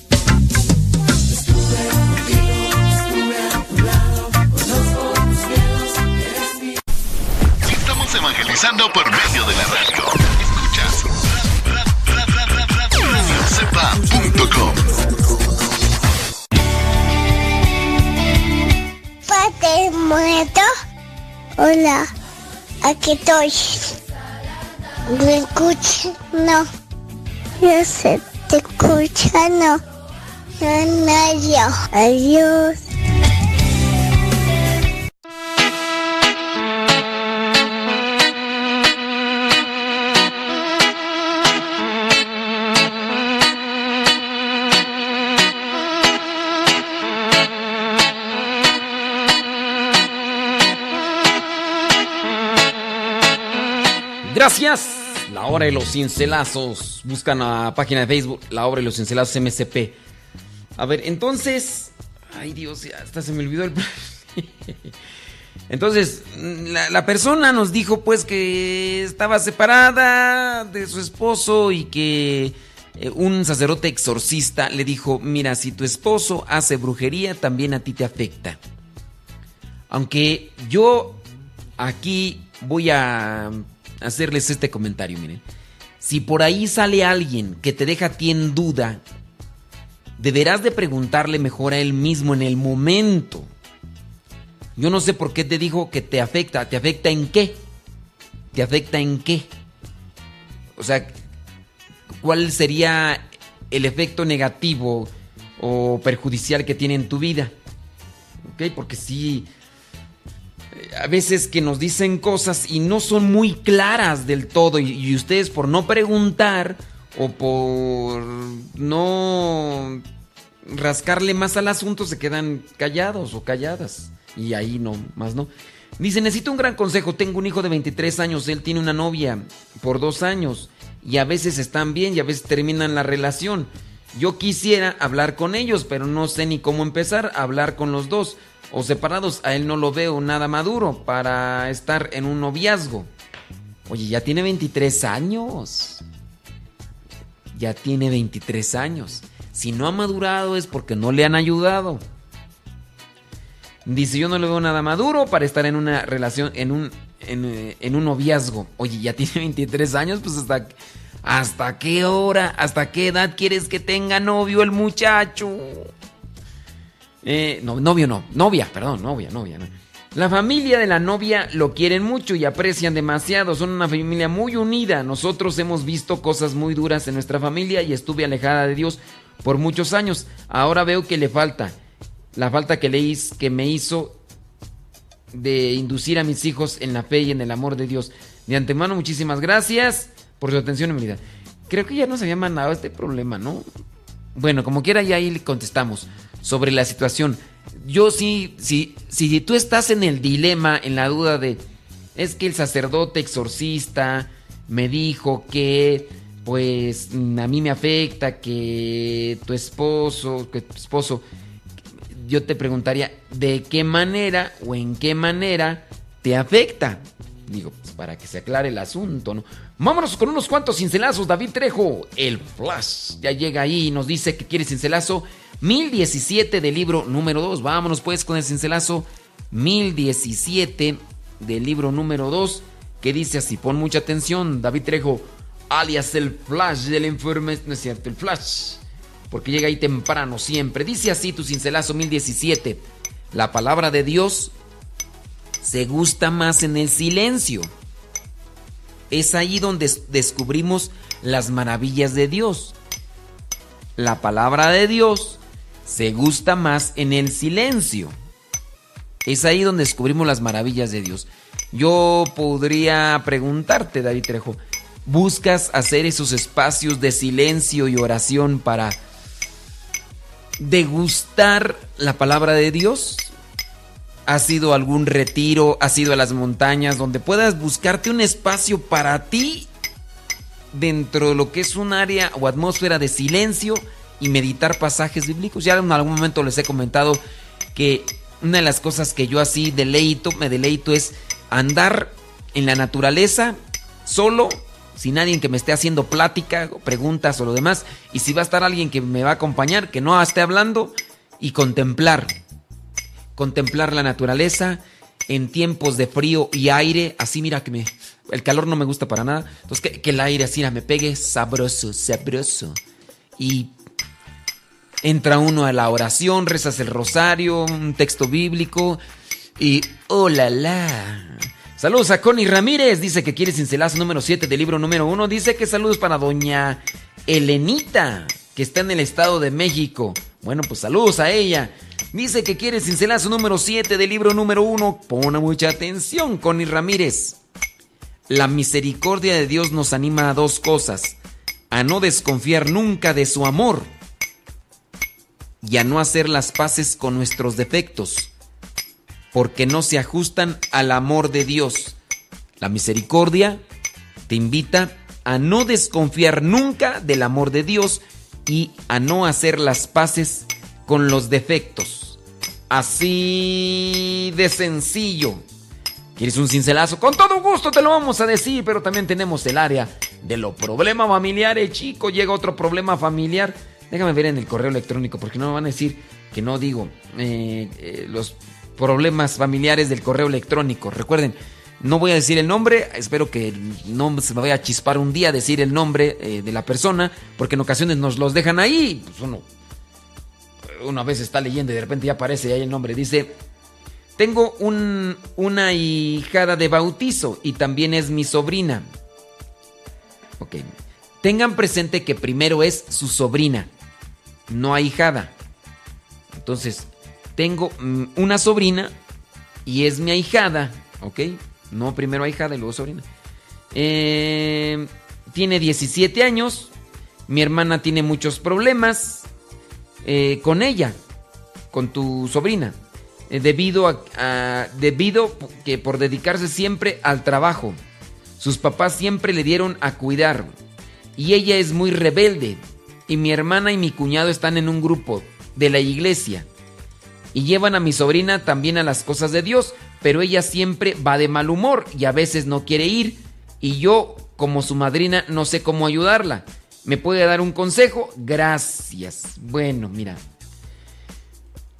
H: evangelizando por medio de la radio. Escuchas radiocepa.com.
G: Padre muerto. Hola, aquí estoy. ¿Me escuchas? No. Yo sé, te escucha, no. No, no, Adiós.
B: Gracias. La hora de los cincelazos. Buscan la página de Facebook, la hora de los cincelazos MCP. A ver, entonces. Ay Dios, ya hasta se me olvidó el. Entonces, la, persona nos dijo pues que estaba separada de su esposo y que eh, un sacerdote exorcista le dijo, mira, si tu esposo hace brujería, también a ti te afecta. Aunque yo aquí voy a hacerles este comentario, miren. Si por ahí sale alguien que te deja a ti en duda, deberás de preguntarle mejor a él mismo en el momento. Yo no sé por qué te dijo que te afecta. ¿Te afecta en qué? ¿Te afecta en qué? O sea, ¿cuál sería el efecto negativo o perjudicial que tiene en tu vida? ¿Ok? Porque sí, a veces que nos dicen cosas y no son muy claras del todo y, ustedes por no preguntar o por no rascarle más al asunto se quedan callados o calladas y ahí no, más no. Dice, necesito un gran consejo, tengo un hijo de 23 años, él tiene una novia por dos años y a veces están bien y a veces terminan la relación. Yo quisiera hablar con ellos, pero no sé ni cómo empezar a hablar con los dos o separados, a él no lo veo nada maduro para estar en un noviazgo. Oye, ya tiene 23 años. Ya tiene 23 años. Si no ha madurado es porque no le han ayudado. Dice, yo no le veo nada maduro para estar en una relación, en un, en, eh, un noviazgo. Oye, ya tiene 23 años, pues hasta, hasta qué hora, hasta qué edad quieres que tenga novio el muchacho. Eh, no, novio no, novia, perdón, novia, novia. La familia de la novia lo quieren mucho y aprecian demasiado, son una familia muy unida. Nosotros hemos visto cosas muy duras en nuestra familia y estuve alejada de Dios por muchos años. Ahora veo que le falta, la falta que, le que me hizo de inducir a mis hijos en la fe y en el amor de Dios. De antemano, muchísimas gracias por su atención y mi vida. Creo que ya nos había mandado este problema, ¿no? Bueno, como quiera, ya ahí le contestamos sobre la situación. Yo sí, sí, si tú estás en el dilema, en la duda de, es que el sacerdote exorcista me dijo que, pues, a mí me afecta, que tu esposo, que tu esposo, yo te preguntaría, ¿de qué manera o en qué manera te afecta? Digo, pues para que se aclare el asunto, ¿no? Vámonos con unos cuantos cincelazos, David Trejo, el flash. Ya llega ahí y nos dice que quiere cincelazo 1017 del libro número 2. Vámonos pues con el cincelazo 1017 del libro número 2 que dice así, pon mucha atención, David Trejo, alias el flash del enfermo, no es cierto, el flash, porque llega ahí temprano siempre. Dice así tu cincelazo 1017, la palabra de Dios se gusta más en el silencio. Es ahí donde descubrimos las maravillas de Dios. La palabra de Dios se gusta más en el silencio. Es ahí donde descubrimos las maravillas de Dios. Yo podría preguntarte, David Trejo, ¿buscas hacer esos espacios de silencio y oración para degustar la palabra de Dios? ¿Has ido a algún retiro? ¿Has ido a las montañas donde puedas buscarte un espacio para ti dentro de lo que es un área o atmósfera de silencio? Y meditar pasajes bíblicos. Ya en algún momento les he comentado que una de las cosas que yo así deleito, me deleito es andar en la naturaleza solo, sin nadie que me esté haciendo plática, preguntas o lo demás. Y si va a estar alguien que me va a acompañar, que no esté hablando, y contemplar. Contemplar la naturaleza en tiempos de frío y aire. Así mira que me... El calor no me gusta para nada. Entonces que, el aire así me pegue sabroso, sabroso. Y entra uno a la oración, rezas el rosario, un texto bíblico y ¡oh la la! Saludos a Connie Ramírez, dice que quiere cincelazo número 7 del libro número 1. Dice que saludos para doña Elenita, que está en el Estado de México. Bueno, pues saludos a ella. Dice que quiere cincelazo número 7 del libro número 1. Pone mucha atención, Connie Ramírez. La misericordia de Dios nos anima a dos cosas. A no desconfiar nunca de su amor y a no hacer las paces con nuestros defectos, porque no se ajustan al amor de Dios. La misericordia te invita a no desconfiar nunca del amor de Dios y a no hacer las paces con los defectos. Así de sencillo. ¿Quieres un cincelazo? Con todo gusto te lo vamos a decir, pero también tenemos el área de los problemas familiares, chico. Llega otro problema familiar. Déjame ver en el correo electrónico, porque no me van a decir que no digo eh, eh, los problemas familiares del correo electrónico. Recuerden, no voy a decir el nombre, espero que no se me vaya a chispar un día decir el nombre eh, de la persona, porque en ocasiones nos los dejan ahí. Pues uno, una vez está leyendo y de repente ya aparece ahí el nombre. Dice, tengo un, una hijada de bautizo y también es mi sobrina. Ok. Tengan presente que primero es su sobrina, no ahijada. Entonces, tengo mm, una sobrina y es mi ahijada, ¿ok? No primero ahijada y luego sobrina. Eh, tiene 17 años. Mi hermana tiene muchos problemas eh, con ella, con tu sobrina. Eh, debido a, debido que por dedicarse siempre al trabajo. Sus papás siempre le dieron a cuidar. Y ella es muy rebelde. Y mi hermana y mi cuñado están en un grupo de la iglesia. Y llevan a mi sobrina también a las cosas de Dios. Pero ella siempre va de mal humor y a veces no quiere ir. Y yo, como su madrina, no sé cómo ayudarla. ¿Me puede dar un consejo? Gracias. Bueno, mira,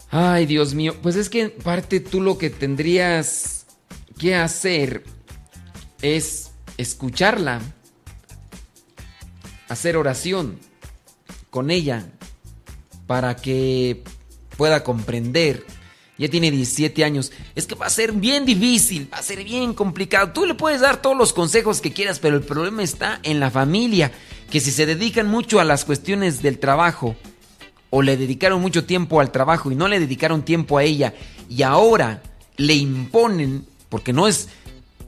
B: Ay, Dios mío. Pues es que en parte tú lo que tendrías que hacer es escucharla, hacer oración con ella para que pueda comprender. Ya tiene 17 años. Es que va a ser bien difícil, va a ser bien complicado. Tú le puedes dar todos los consejos que quieras, pero el problema está en la familia, que si se dedican mucho a las cuestiones del trabajo, o le dedicaron mucho tiempo al trabajo y no le dedicaron tiempo a ella y ahora le imponen, porque no es,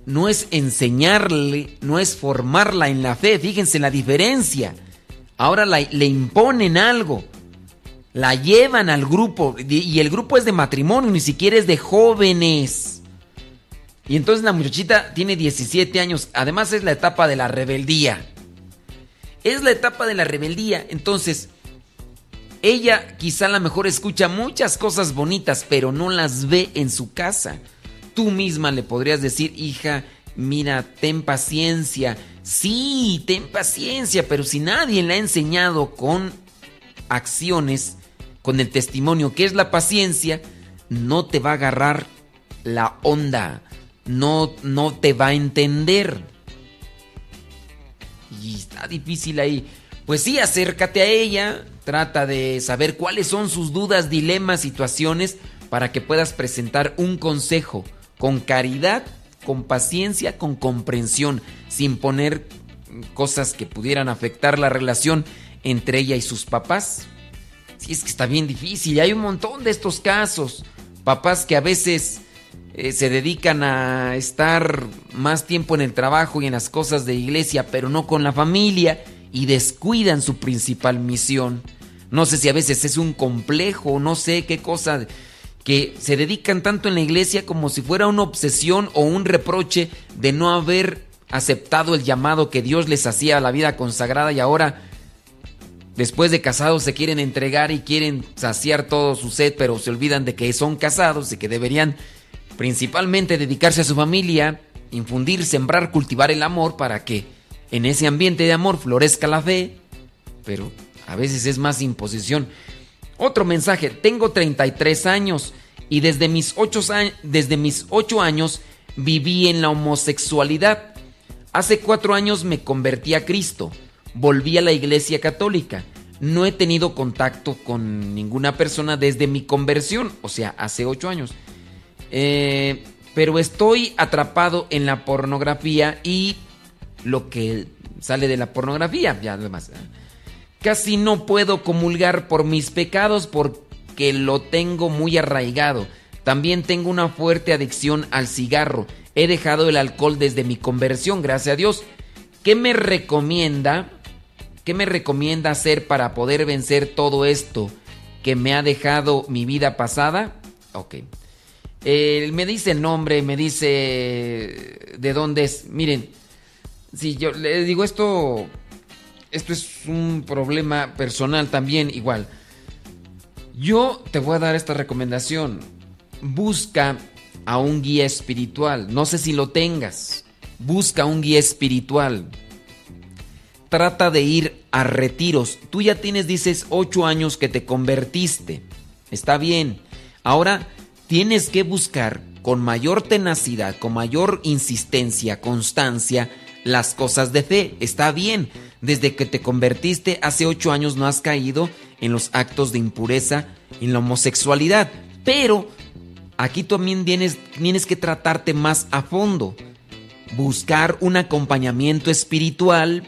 B: no es enseñarle, no es formarla en la fe, fíjense la diferencia. Ahora le imponen algo, la llevan al grupo y el grupo es de matrimonio, ni siquiera es de jóvenes. Y entonces la muchachita tiene 17 años, además es la etapa de la rebeldía. Es la etapa de la rebeldía, entonces ella quizá a lo mejor escucha muchas cosas bonitas, pero no las ve en su casa. Tú misma le podrías decir, hija, mira, ten paciencia. Sí, ten paciencia, pero si nadie le ha enseñado con acciones, con el testimonio que es la paciencia, no te va a agarrar la onda, no, no te va a entender. Y está difícil ahí. Pues sí, acércate a ella, trata de saber cuáles son sus dudas, dilemas, situaciones, para que puedas presentar un consejo con caridad, con paciencia, con comprensión, sin poner cosas que pudieran afectar la relación entre ella y sus papás. Sí, es que está bien difícil, hay un montón de estos casos. Papás que a veces eh, se dedican a estar más tiempo en el trabajo y en las cosas de iglesia, pero no con la familia y descuidan su principal misión. No sé si a veces es un complejo, no sé qué cosa, que se dedican tanto en la iglesia como si fuera una obsesión o un reproche de no haber aceptado el llamado que Dios les hacía a la vida consagrada y ahora, después de casados, se quieren entregar y quieren saciar todo su sed, pero se olvidan de que son casados y que deberían principalmente dedicarse a su familia, infundir, sembrar, cultivar el amor para que en ese ambiente de amor florezca la fe, pero a veces es más imposición. Otro mensaje, tengo 33 años y desde mis 8, desde mis años viví en la homosexualidad. Hace cuatro años me convertí a Cristo, volví a la iglesia católica. No he tenido contacto con ninguna persona desde mi conversión, o sea, hace ocho años. Eh, pero estoy atrapado en la pornografía y lo que sale de la pornografía, ya además. Casi no puedo comulgar por mis pecados porque lo tengo muy arraigado. También tengo una fuerte adicción al cigarro. He dejado el alcohol desde mi conversión, gracias a Dios. ¿Qué me recomienda? ¿Qué me recomienda hacer para poder vencer todo esto que me ha dejado mi vida pasada? Ok. me dice el nombre, me dice de dónde es. Miren, Sí, yo le digo esto. Esto es un problema personal también, igual. Yo te voy a dar esta recomendación. Busca a un guía espiritual. No sé si lo tengas. Busca un guía espiritual. Trata de ir a retiros. Tú ya tienes, dices, ocho años que te convertiste. Está bien. Ahora tienes que buscar con mayor tenacidad, con mayor insistencia, constancia, las cosas de fe. Está bien. Desde que te convertiste hace ocho años no has caído en los actos de impureza, en la homosexualidad. Pero aquí también tienes, tienes que tratarte más a fondo. Buscar un acompañamiento espiritual.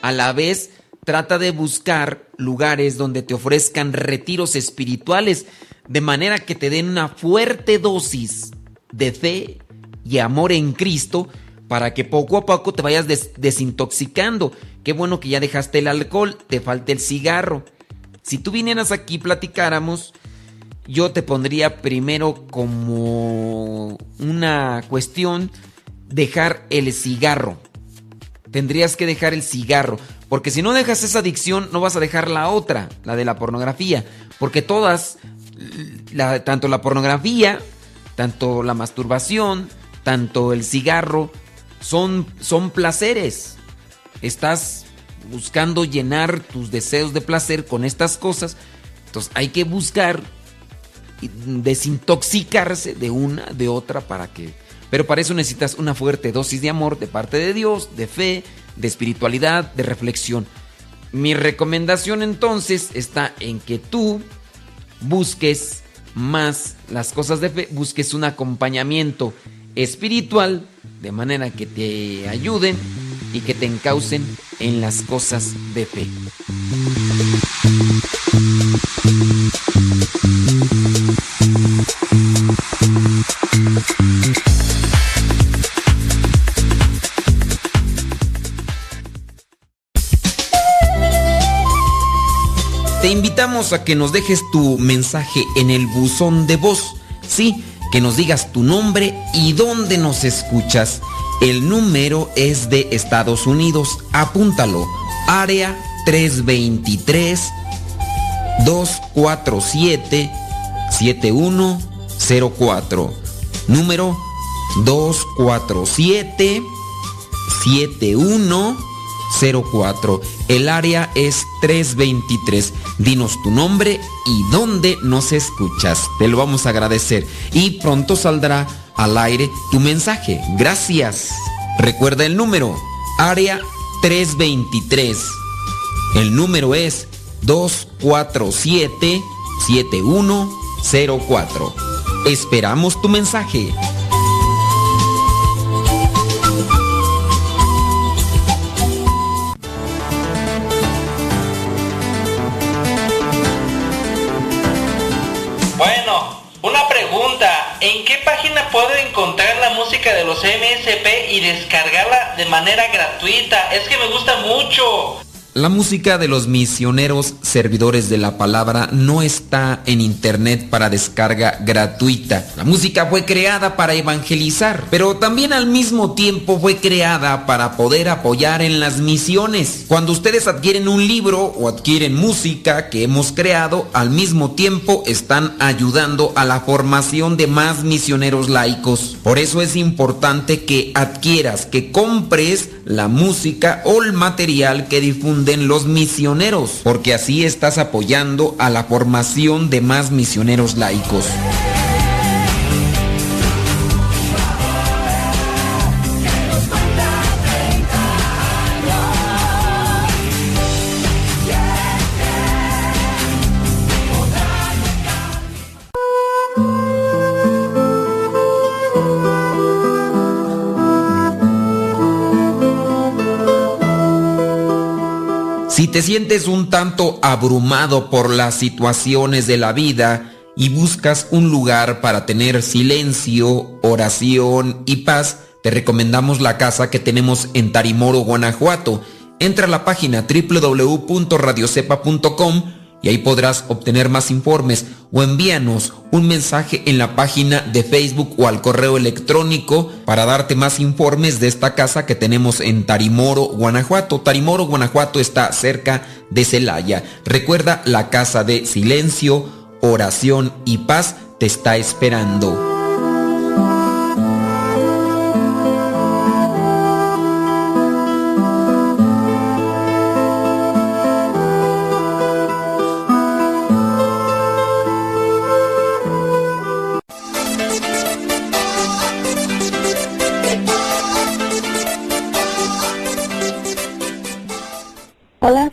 B: A la vez, trata de buscar lugares donde te ofrezcan retiros espirituales, de manera que te den una fuerte dosis de fe y amor en Cristo para que poco a poco te vayas desintoxicando. Qué bueno que ya dejaste el alcohol, te falta el cigarro. Si tú vinieras aquí platicáramos, yo te pondría primero como una cuestión dejar el cigarro. Tendrías que dejar el cigarro, porque si no dejas esa adicción no vas a dejar la otra, la de la pornografía, porque todas, tanto la pornografía, tanto la masturbación, tanto el cigarro, son, son placeres. Estás buscando llenar tus deseos de placer con estas cosas. Entonces hay que buscar desintoxicarse de una, de otra para que... Pero para eso necesitas una fuerte dosis de amor de parte de Dios, de fe, de espiritualidad, de reflexión. Mi recomendación entonces está en que tú busques más las cosas de fe, busques un acompañamiento espiritual de manera que te ayuden y que te encaucen en las cosas de fe. Te invitamos a que nos dejes tu mensaje en el buzón de voz. Sí, que nos digas tu nombre y dónde nos escuchas. El número es de Estados Unidos. Apúntalo. Área 323 247 7104. Número 247 7104. El área es 323. Dinos tu nombre y dónde nos escuchas. Te lo vamos a agradecer. Y pronto saldrá al aire tu mensaje. Gracias. Recuerda el número. Área 323. El número es 247 7104. Esperamos tu mensaje.
J: Puedo encontrar la música de los MSP y descargarla de manera gratuita? Es que me gusta mucho.
B: La música de los misioneros servidores de la palabra no está en internet para descarga gratuita. La música fue creada para evangelizar, pero también al mismo tiempo fue creada para poder apoyar en las misiones. Cuando ustedes adquieren un libro o adquieren música que hemos creado, al mismo tiempo están ayudando a la formación de más misioneros laicos. Por eso es importante que adquieras, que compres la música o el material que los misioneros, porque así estás apoyando a la formación de más misioneros laicos. Te sientes un tanto abrumado por las situaciones de la vida y buscas un lugar para tener silencio, oración y paz, te recomendamos la casa que tenemos en Tarimoro, Guanajuato. Entra a la página www.radiocepa.com y ahí podrás obtener más informes o envíanos un mensaje en la página de Facebook o al correo electrónico para darte más informes de esta casa que tenemos en Tarimoro, Guanajuato. Tarimoro, Guanajuato está cerca de Celaya. Recuerda, la casa de silencio, oración y paz te está esperando.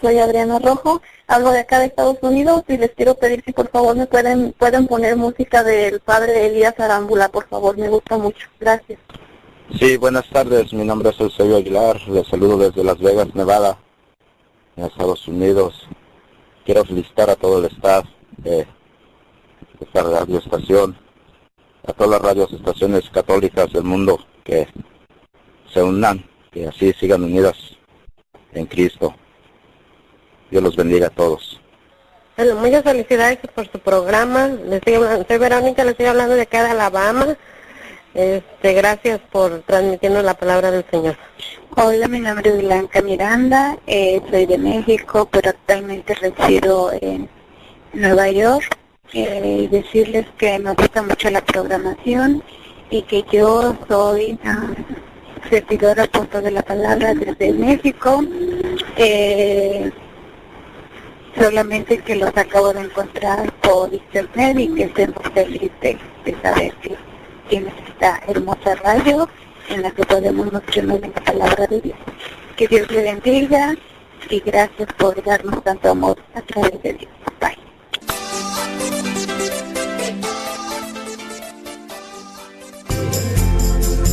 K: Soy Adriana Rojo, hablo de acá de Estados Unidos y les quiero pedir si por favor me pueden pueden poner música del padre Elías Arámbula, por favor, me gusta mucho. Gracias.
L: Sí, buenas tardes, mi nombre es Eusebio Aguilar, les saludo desde Las Vegas, Nevada, en Estados Unidos. Quiero felicitar a todo el staff de esta radioestación, a todas las radioestaciones católicas del mundo que se unan, que así sigan unidas en Cristo. Dios los bendiga a todos.
K: Bueno, muchas felicidades por su programa. Les soy Verónica, les estoy hablando de acá de Alabama. Este, gracias por transmitirnos la palabra del Señor.
M: Hola, mi nombre es Blanca Miranda, eh, soy de México, pero actualmente resido en Nueva York. Eh, decirles que me gusta mucho la programación y que yo soy uh, servidora punto de la palabra desde México. Eh, solamente que los acabo de encontrar por internet y que estoy muy feliz de, saber que tienes esta hermosa radio en la que podemos nutrirnos en la palabra de Dios. Que Dios le bendiga y gracias por darnos tanto amor a través de Dios. Bye.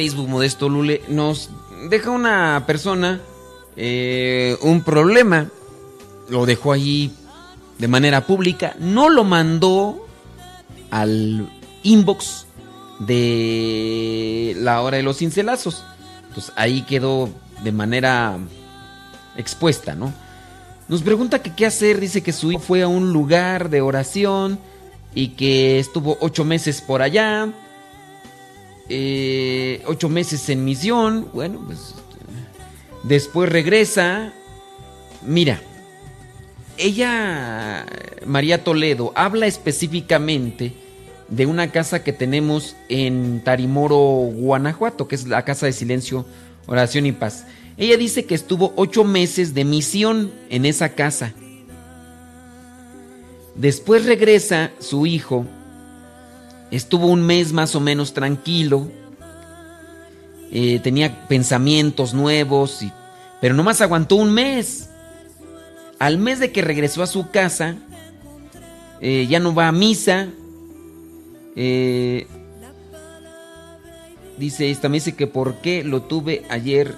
B: Facebook Modesto Lule nos deja una persona eh, un problema. Lo dejó ahí de manera pública. No lo mandó al inbox de la hora de los cincelazos. Entonces ahí quedó de manera expuesta, ¿no? Nos pregunta que qué hacer. Dice que su hijo fue a un lugar de oración y que estuvo ocho meses por allá eh, ocho meses en misión. Bueno, pues después regresa. Mira, ella, María Toledo, habla específicamente de una casa que tenemos en Tarimoro, Guanajuato, que es la Casa de Silencio, Oración y Paz. Ella dice que estuvo ocho meses de misión en esa casa. Después regresa su hijo Estuvo un mes más o menos tranquilo. Eh, tenía pensamientos nuevos, y- pero nomás aguantó un mes. Al mes de que regresó a su casa, eh, ya no va a misa. eh, dice esta, me que por qué lo tuve ayer.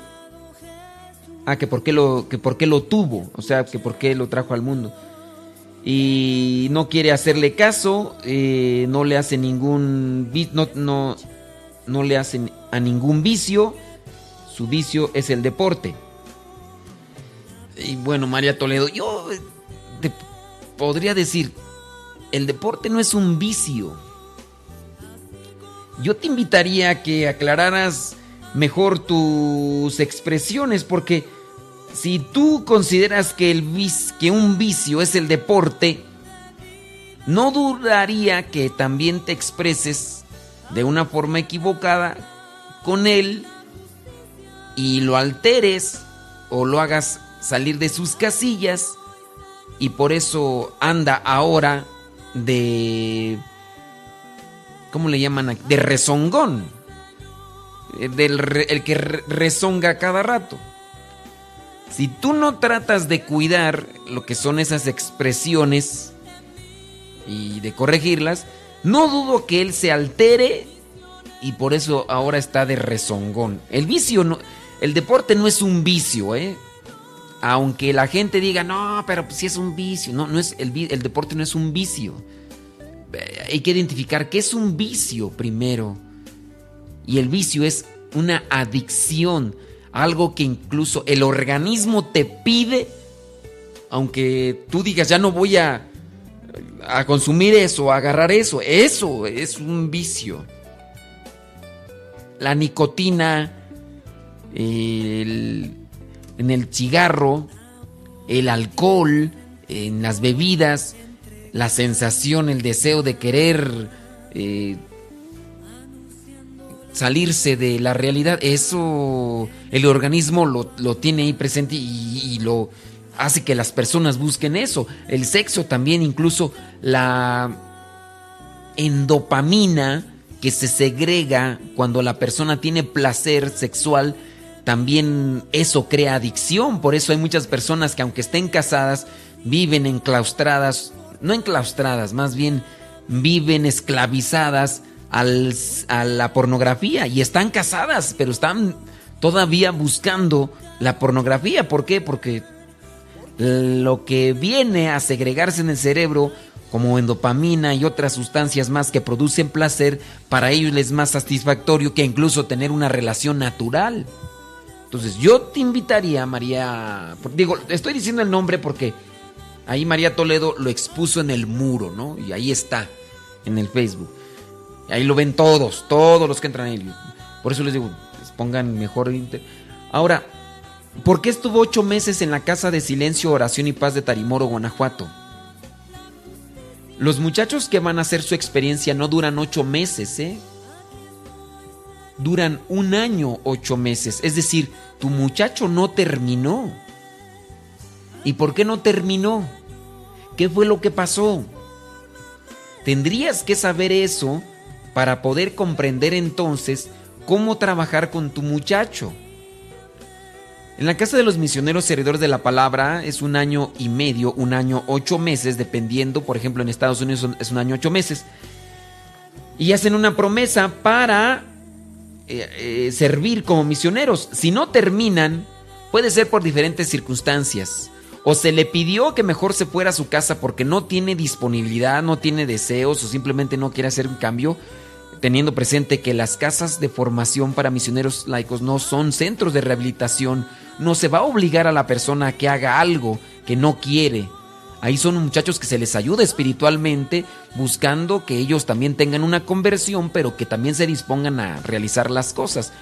B: Ah, que por qué lo, que por qué lo tuvo, o sea, que por qué lo trajo al mundo y no quiere hacerle caso, eh, no le hace ningún no, no, no le hacen a ningún vicio, su vicio es el deporte. Y bueno, María Toledo, yo te podría decir, el deporte no es un vicio. Yo te invitaría a que aclararas mejor tus expresiones porque si tú consideras que, un vicio es el deporte, no dudaría que también te expreses de una forma equivocada con él y lo alteres o lo hagas salir de sus casillas y por eso anda ahora de... ¿Cómo le llaman? De rezongón. Eh, Del el que re- rezonga cada rato. Si tú no tratas de cuidar lo que son esas expresiones y de corregirlas, no dudo que él se altere y por eso ahora está de rezongón. El vicio el deporte no es un vicio, ¿eh? Aunque la gente diga, no, pero si es un vicio. No, no es el, el deporte no es un vicio. Eh, Hay que identificar qué es un vicio primero. Y el vicio es una adicción, algo que incluso el organismo te pide, aunque tú digas, ya no voy a, a consumir eso, a agarrar eso, eso es un vicio. La nicotina, el- en el cigarro, el alcohol, en las bebidas, la sensación, el deseo de querer eh, salirse de la realidad, eso el organismo lo, lo tiene ahí presente y, y lo hace que las personas busquen eso. El sexo también, incluso la endopamina que se segrega cuando la persona tiene placer sexual, también eso crea adicción. Por eso hay muchas personas que aunque estén casadas, viven enclaustradas, no enclaustradas, más bien viven esclavizadas al- a la pornografía y están casadas, pero están todavía buscando la pornografía. ¿Por qué? Porque lo que viene a segregarse en el cerebro como endopamina y otras sustancias más que producen placer, para ellos les es más satisfactorio que incluso tener una relación natural. Entonces yo te invitaría, María, digo, estoy diciendo el nombre porque ahí María Toledo lo expuso en el muro, ¿no? Y ahí está, en el Facebook. Ahí lo ven todos, todos los que entran ahí. Por eso les digo, pongan mejor. Ahora, ¿por qué estuvo ocho meses en la casa de silencio, oración y paz de Tarimoro, Guanajuato? Los muchachos que van a hacer su experiencia no duran ocho meses, ¿eh? Duran un año ocho meses. Es decir, tu muchacho no terminó. ¿Y por qué no terminó? ¿Qué fue lo que pasó? Tendrías que saber eso para poder comprender entonces cómo trabajar con tu muchacho. En la casa de los misioneros servidores de la palabra es un año y medio, un año ocho meses, dependiendo, por ejemplo en Estados Unidos es un año ocho meses. Y hacen una promesa para eh, eh, servir como misioneros. Si no terminan, puede ser por diferentes circunstancias. O se le pidió que mejor se fuera a su casa porque no tiene disponibilidad, no tiene deseos o simplemente no quiere hacer un cambio teniendo presente que las casas de formación para misioneros laicos no son centros de rehabilitación, no se va a obligar a la persona a que haga algo que no quiere. Ahí son muchachos que se les ayuda espiritualmente, buscando que ellos también tengan una conversión, pero que también se dispongan a realizar las cosas.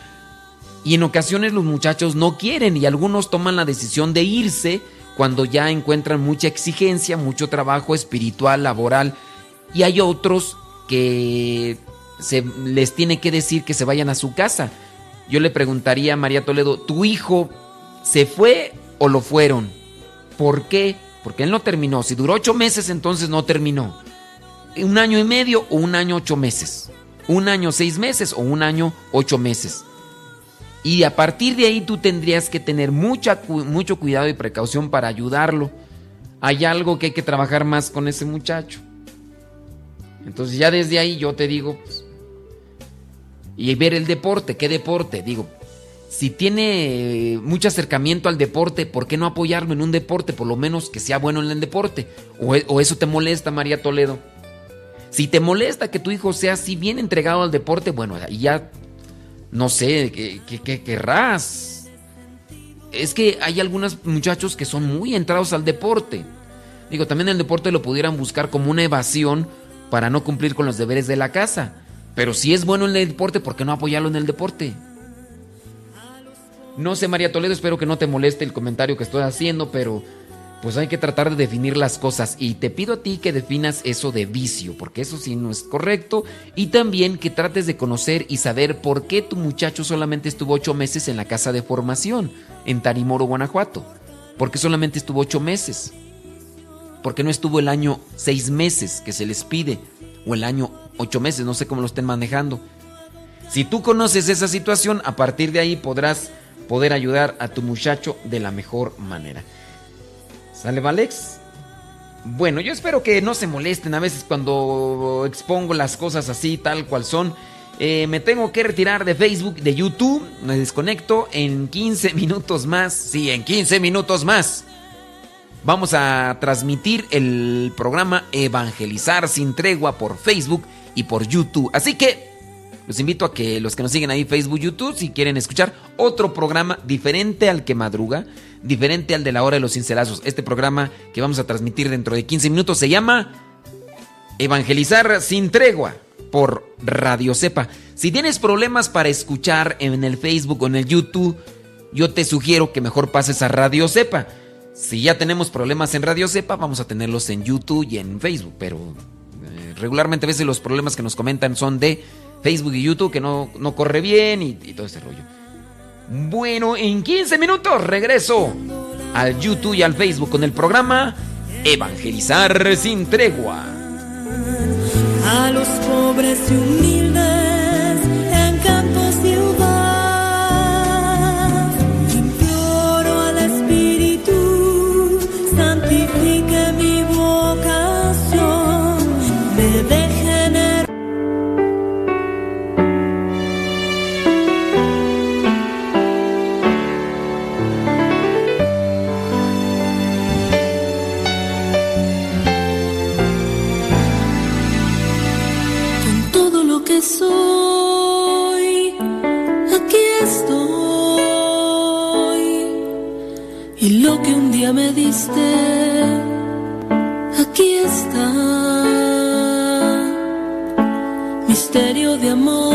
B: Y en ocasiones los muchachos no quieren y algunos toman la decisión de irse cuando ya encuentran mucha exigencia, mucho trabajo espiritual, laboral. Y hay otros que se les tiene que decir que se vayan a su casa. Yo le preguntaría a María Toledo, ¿tu hijo se fue o lo fueron? ¿Por qué? Porque él no terminó. Si duró ocho meses, entonces no terminó. ¿Un año y medio o un año ocho meses? ¿Un año seis meses o un año ocho meses? Y a partir de ahí tú tendrías que tener mucha, mucho cuidado y precaución para ayudarlo. Hay algo que hay que trabajar más con ese muchacho. Entonces ya desde ahí yo te digo, pues, y ver el deporte. ¿Qué deporte? Digo, si tiene mucho acercamiento al deporte, ¿por qué no apoyarlo en un deporte? Por lo menos que sea bueno en el deporte. ¿O, eso te molesta, María Toledo? Si te molesta que tu hijo sea así bien entregado al deporte, bueno, ya no sé, ¿qué, qué querrás? Es que hay algunos muchachos que son muy entrados al deporte. Digo, también el deporte lo pudieran buscar como una evasión para no cumplir con los deberes de la casa. Pero si es bueno en el deporte, ¿por qué no apoyarlo en el deporte? No sé, María Toledo, espero que no te moleste el comentario que estoy haciendo, pero pues hay que tratar de definir las cosas. Y te pido a ti que definas eso de vicio, porque eso sí no es correcto. Y también que trates de conocer y saber por qué tu muchacho solamente estuvo ocho meses en la casa de formación, en Tarimoro, Guanajuato. ¿Por qué solamente estuvo ocho meses? ¿Por qué no estuvo el año seis meses que se les pide? O el año ocho meses, no sé cómo lo estén manejando. Si tú conoces esa situación, a partir de ahí podrás poder ayudar a tu muchacho de la mejor manera. ¿Sale, Valex? Bueno, yo espero que no se molesten a veces cuando expongo las cosas así, tal cual son. Eh, me tengo que retirar de Facebook, de YouTube. Me desconecto en 15 minutos más. Sí, en 15 minutos más. Vamos a transmitir el programa Evangelizar sin tregua por Facebook y por YouTube. Así que los invito a que los que nos siguen ahí Facebook, YouTube, si quieren escuchar otro programa diferente al que madruga, diferente al de la hora de los cincelazos. Este programa que vamos a transmitir dentro de 15 minutos se llama Evangelizar sin tregua por Radio Cepa. Si tienes problemas para escuchar en el Facebook o en el YouTube, yo te sugiero que mejor pases a Radio Cepa. Si ya tenemos problemas en Radio Cepa, vamos a tenerlos en YouTube y en Facebook, pero regularmente a veces los problemas que nos comentan son de Facebook y YouTube, que no, corre bien y, y todo ese rollo. Bueno, en 15 minutos regreso al YouTube y al Facebook con el programa Evangelizar sin tregua.
I: A los pobres y humildes me diste, aquí está. Misterio de amor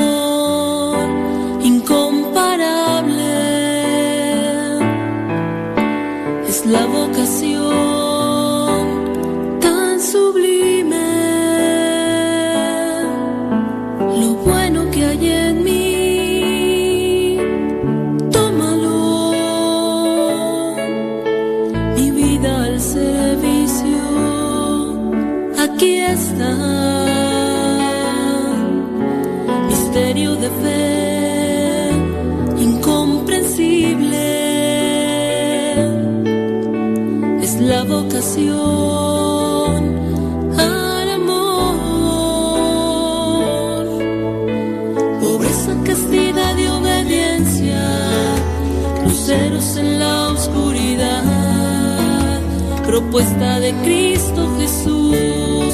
I: al amor. Pobreza, castidad y obediencia, cruceros en la oscuridad, propuesta de Cristo